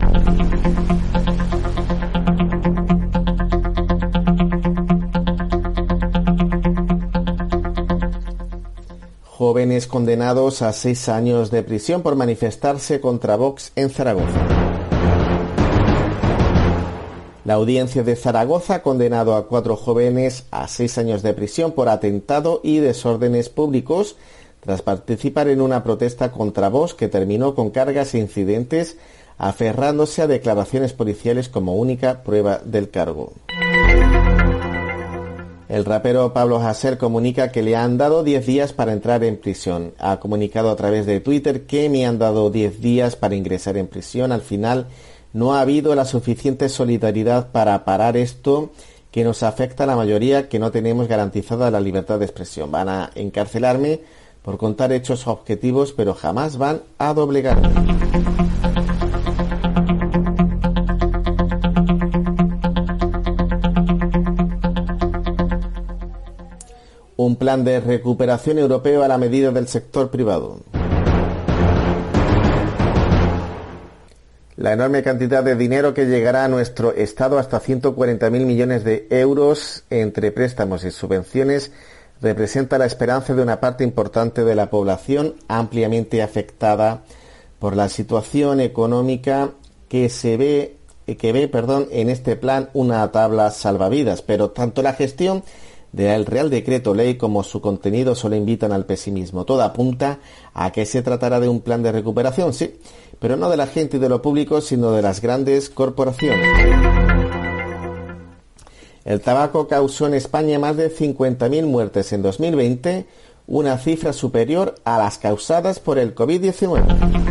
Jóvenes condenados a seis años de prisión por manifestarse contra Vox en Zaragoza. La audiencia de Zaragoza ha condenado a cuatro jóvenes a seis años de prisión por atentado y desórdenes públicos tras participar en una protesta contra Vox que terminó con cargas e incidentes aferrándose a declaraciones policiales como única prueba del cargo. El rapero Pablo Haser comunica que le han dado 10 días para entrar en prisión. Ha comunicado a través de Twitter que me han dado 10 días para ingresar en prisión. Al final no ha habido la suficiente solidaridad para parar esto que nos afecta a la mayoría que no tenemos garantizada la libertad de expresión. Van a encarcelarme por contar hechos objetivos, pero jamás van a doblegarme. Un plan de recuperación europeo a la medida del sector privado. La enorme cantidad de dinero que llegará a nuestro Estado hasta 140.000 millones de euros entre préstamos y subvenciones representa la esperanza de una parte importante de la población ampliamente afectada por la situación económica que se ve que ve, perdón, en este plan una tabla salvavidas, pero tanto la gestión del Real Decreto Ley como su contenido solo invitan al pesimismo. Todo apunta a que se tratará de un plan de recuperación, sí, pero no de la gente y de lo público, sino de las grandes corporaciones. El tabaco causó en España más de 50.000 muertes en 2020, una cifra superior a las causadas por el COVID-19.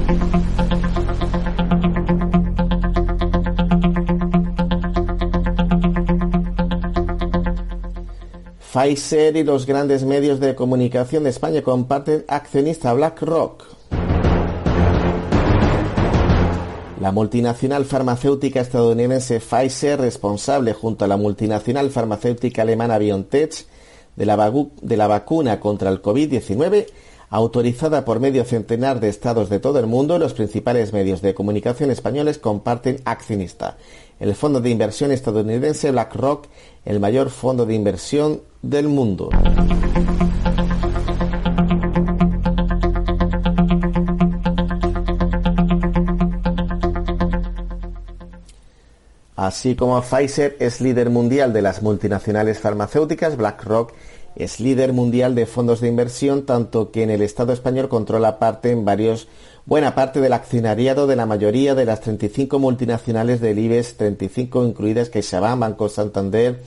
Pfizer y los grandes medios de comunicación de España comparten accionista BlackRock. La multinacional farmacéutica estadounidense Pfizer, responsable junto a la multinacional farmacéutica alemana BioNTech de la, vacuna contra el COVID-19, autorizada por medio centenar de estados de todo el mundo, los principales medios de comunicación españoles comparten accionista. El fondo de inversión estadounidense BlackRock, el mayor fondo de inversión del mundo. Así como Pfizer es líder mundial de las multinacionales farmacéuticas, BlackRock es líder mundial de fondos de inversión, tanto que en el Estado español controla parte en varios, buena parte del accionariado de la mayoría de las 35 multinacionales del IBEX 35, incluidas CaixaBank, Banco Santander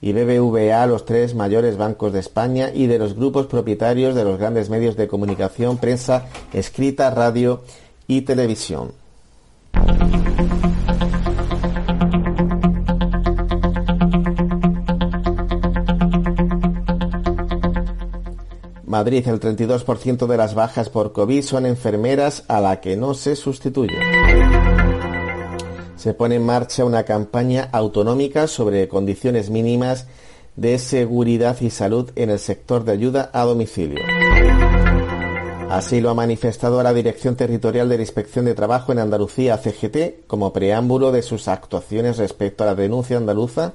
y BBVA, los tres mayores bancos de España, y de los grupos propietarios de los grandes medios de comunicación, prensa, escrita, radio y televisión. Madrid, el 32% de las bajas por COVID son enfermeras a la que no se sustituye. se pone en marcha una campaña autonómica sobre condiciones mínimas de seguridad y salud en el sector de ayuda a domicilio. Así lo ha manifestado la Dirección Territorial de la Inspección de Trabajo en Andalucía, CGT, como preámbulo de sus actuaciones respecto a la denuncia andaluza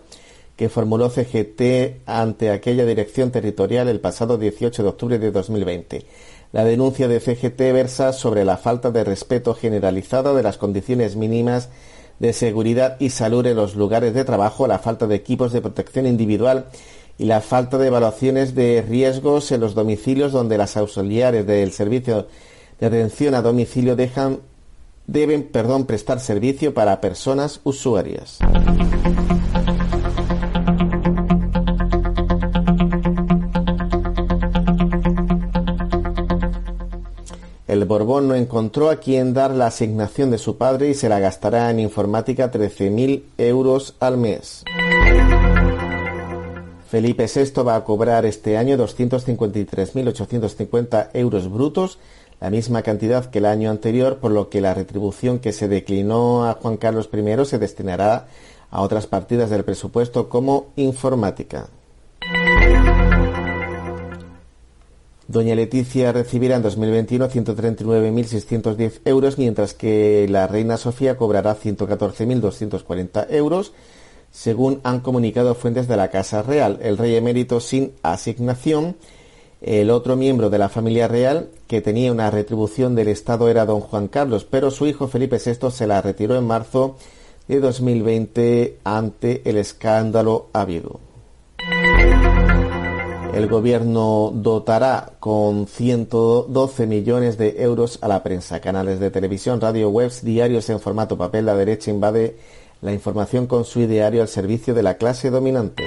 que formuló CGT ante aquella Dirección Territorial el pasado 18 de octubre de 2020. La denuncia de CGT versa sobre la falta de respeto generalizada de las condiciones mínimas de seguridad y salud en los lugares de trabajo, la falta de equipos de protección individual y la falta de evaluaciones de riesgos en los domicilios donde las auxiliares del servicio de atención a domicilio dejan, deben perdón, prestar servicio para personas usuarias. El Borbón no encontró a quien dar la asignación de su padre y se la gastará en informática 13.000 euros al mes. Felipe VI va a cobrar este año 253.850 euros brutos, la misma cantidad que el año anterior, por lo que la retribución que se declinó a Juan Carlos I se destinará a otras partidas del presupuesto como informática. Doña Leticia recibirá en 2021 139.610 euros, mientras que la Reina Sofía cobrará 114.240 euros según han comunicado fuentes de la Casa Real. El rey emérito sin asignación, el otro miembro de la familia real que tenía una retribución del Estado era don Juan Carlos, pero su hijo Felipe VI se la retiró en marzo de 2020 ante el escándalo habido. El gobierno dotará con 112 millones de euros a la prensa, canales de televisión, radio, webs, diarios en formato papel. La derecha invade la información con su ideario al servicio de la clase dominante.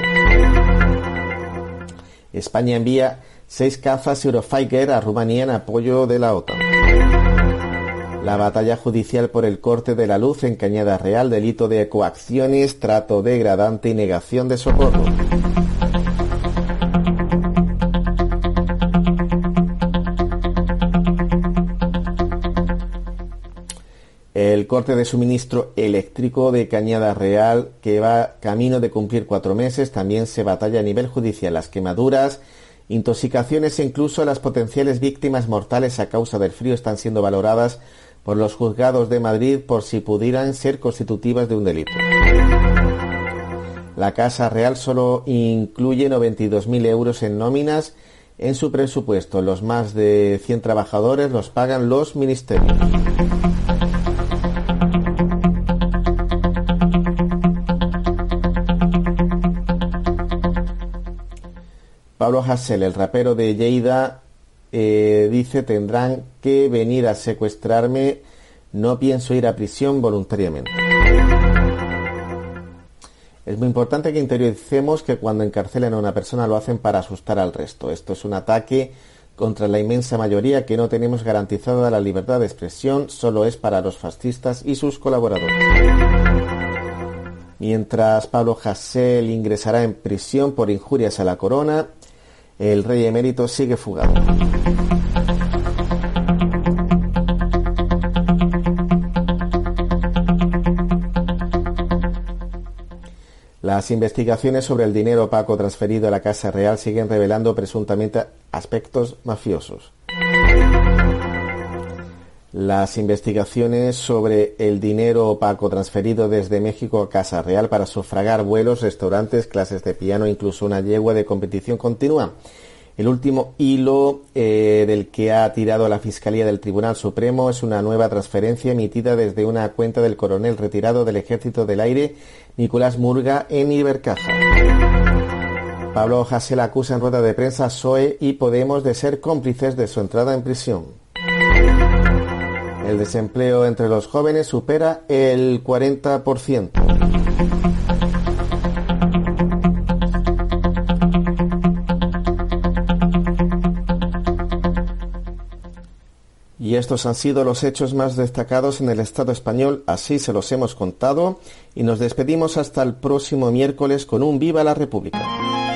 España envía seis cazas Eurofighter a Rumanía en apoyo de la OTAN. La batalla judicial por el corte de la luz en Cañada Real, delito de coacciones, trato degradante y negación de socorro. El corte de suministro eléctrico de Cañada Real, que va camino de cumplir cuatro meses, también se batalla a nivel judicial. Las quemaduras, intoxicaciones e incluso las potenciales víctimas mortales a causa del frío están siendo valoradas por los juzgados de Madrid por si pudieran ser constitutivas de un delito. La Casa Real solo incluye 92.000 euros en nóminas en su presupuesto. Los más de 100 trabajadores los pagan los ministerios. Pablo Hassel, el rapero de Lleida, eh, dice tendrán que venir a secuestrarme, no pienso ir a prisión voluntariamente. Es muy importante que interioricemos que cuando encarcelan a una persona lo hacen para asustar al resto. Esto es un ataque contra la inmensa mayoría que no tenemos garantizada la libertad de expresión, solo es para los fascistas y sus colaboradores. Mientras Pablo Hassel ingresará en prisión por injurias a la corona, el rey emérito sigue fugado. Las investigaciones sobre el dinero opaco transferido a la Casa Real siguen revelando presuntamente aspectos mafiosos. Las investigaciones sobre el dinero opaco transferido desde México a Casa Real para sufragar vuelos, restaurantes, clases de piano, incluso una yegua de competición continúa. El último hilo eh, del que ha tirado la Fiscalía del Tribunal Supremo es una nueva transferencia emitida desde una cuenta del coronel retirado del Ejército del Aire, Nicolás Murga, en Ibercaja. Pablo Hasél acusa en rueda de prensa a SOE y Podemos de ser cómplices de su entrada en prisión. El desempleo entre los jóvenes supera el 40%. Y estos han sido los hechos más destacados en el Estado español, así se los hemos contado, y nos despedimos hasta el próximo miércoles con un Viva la República.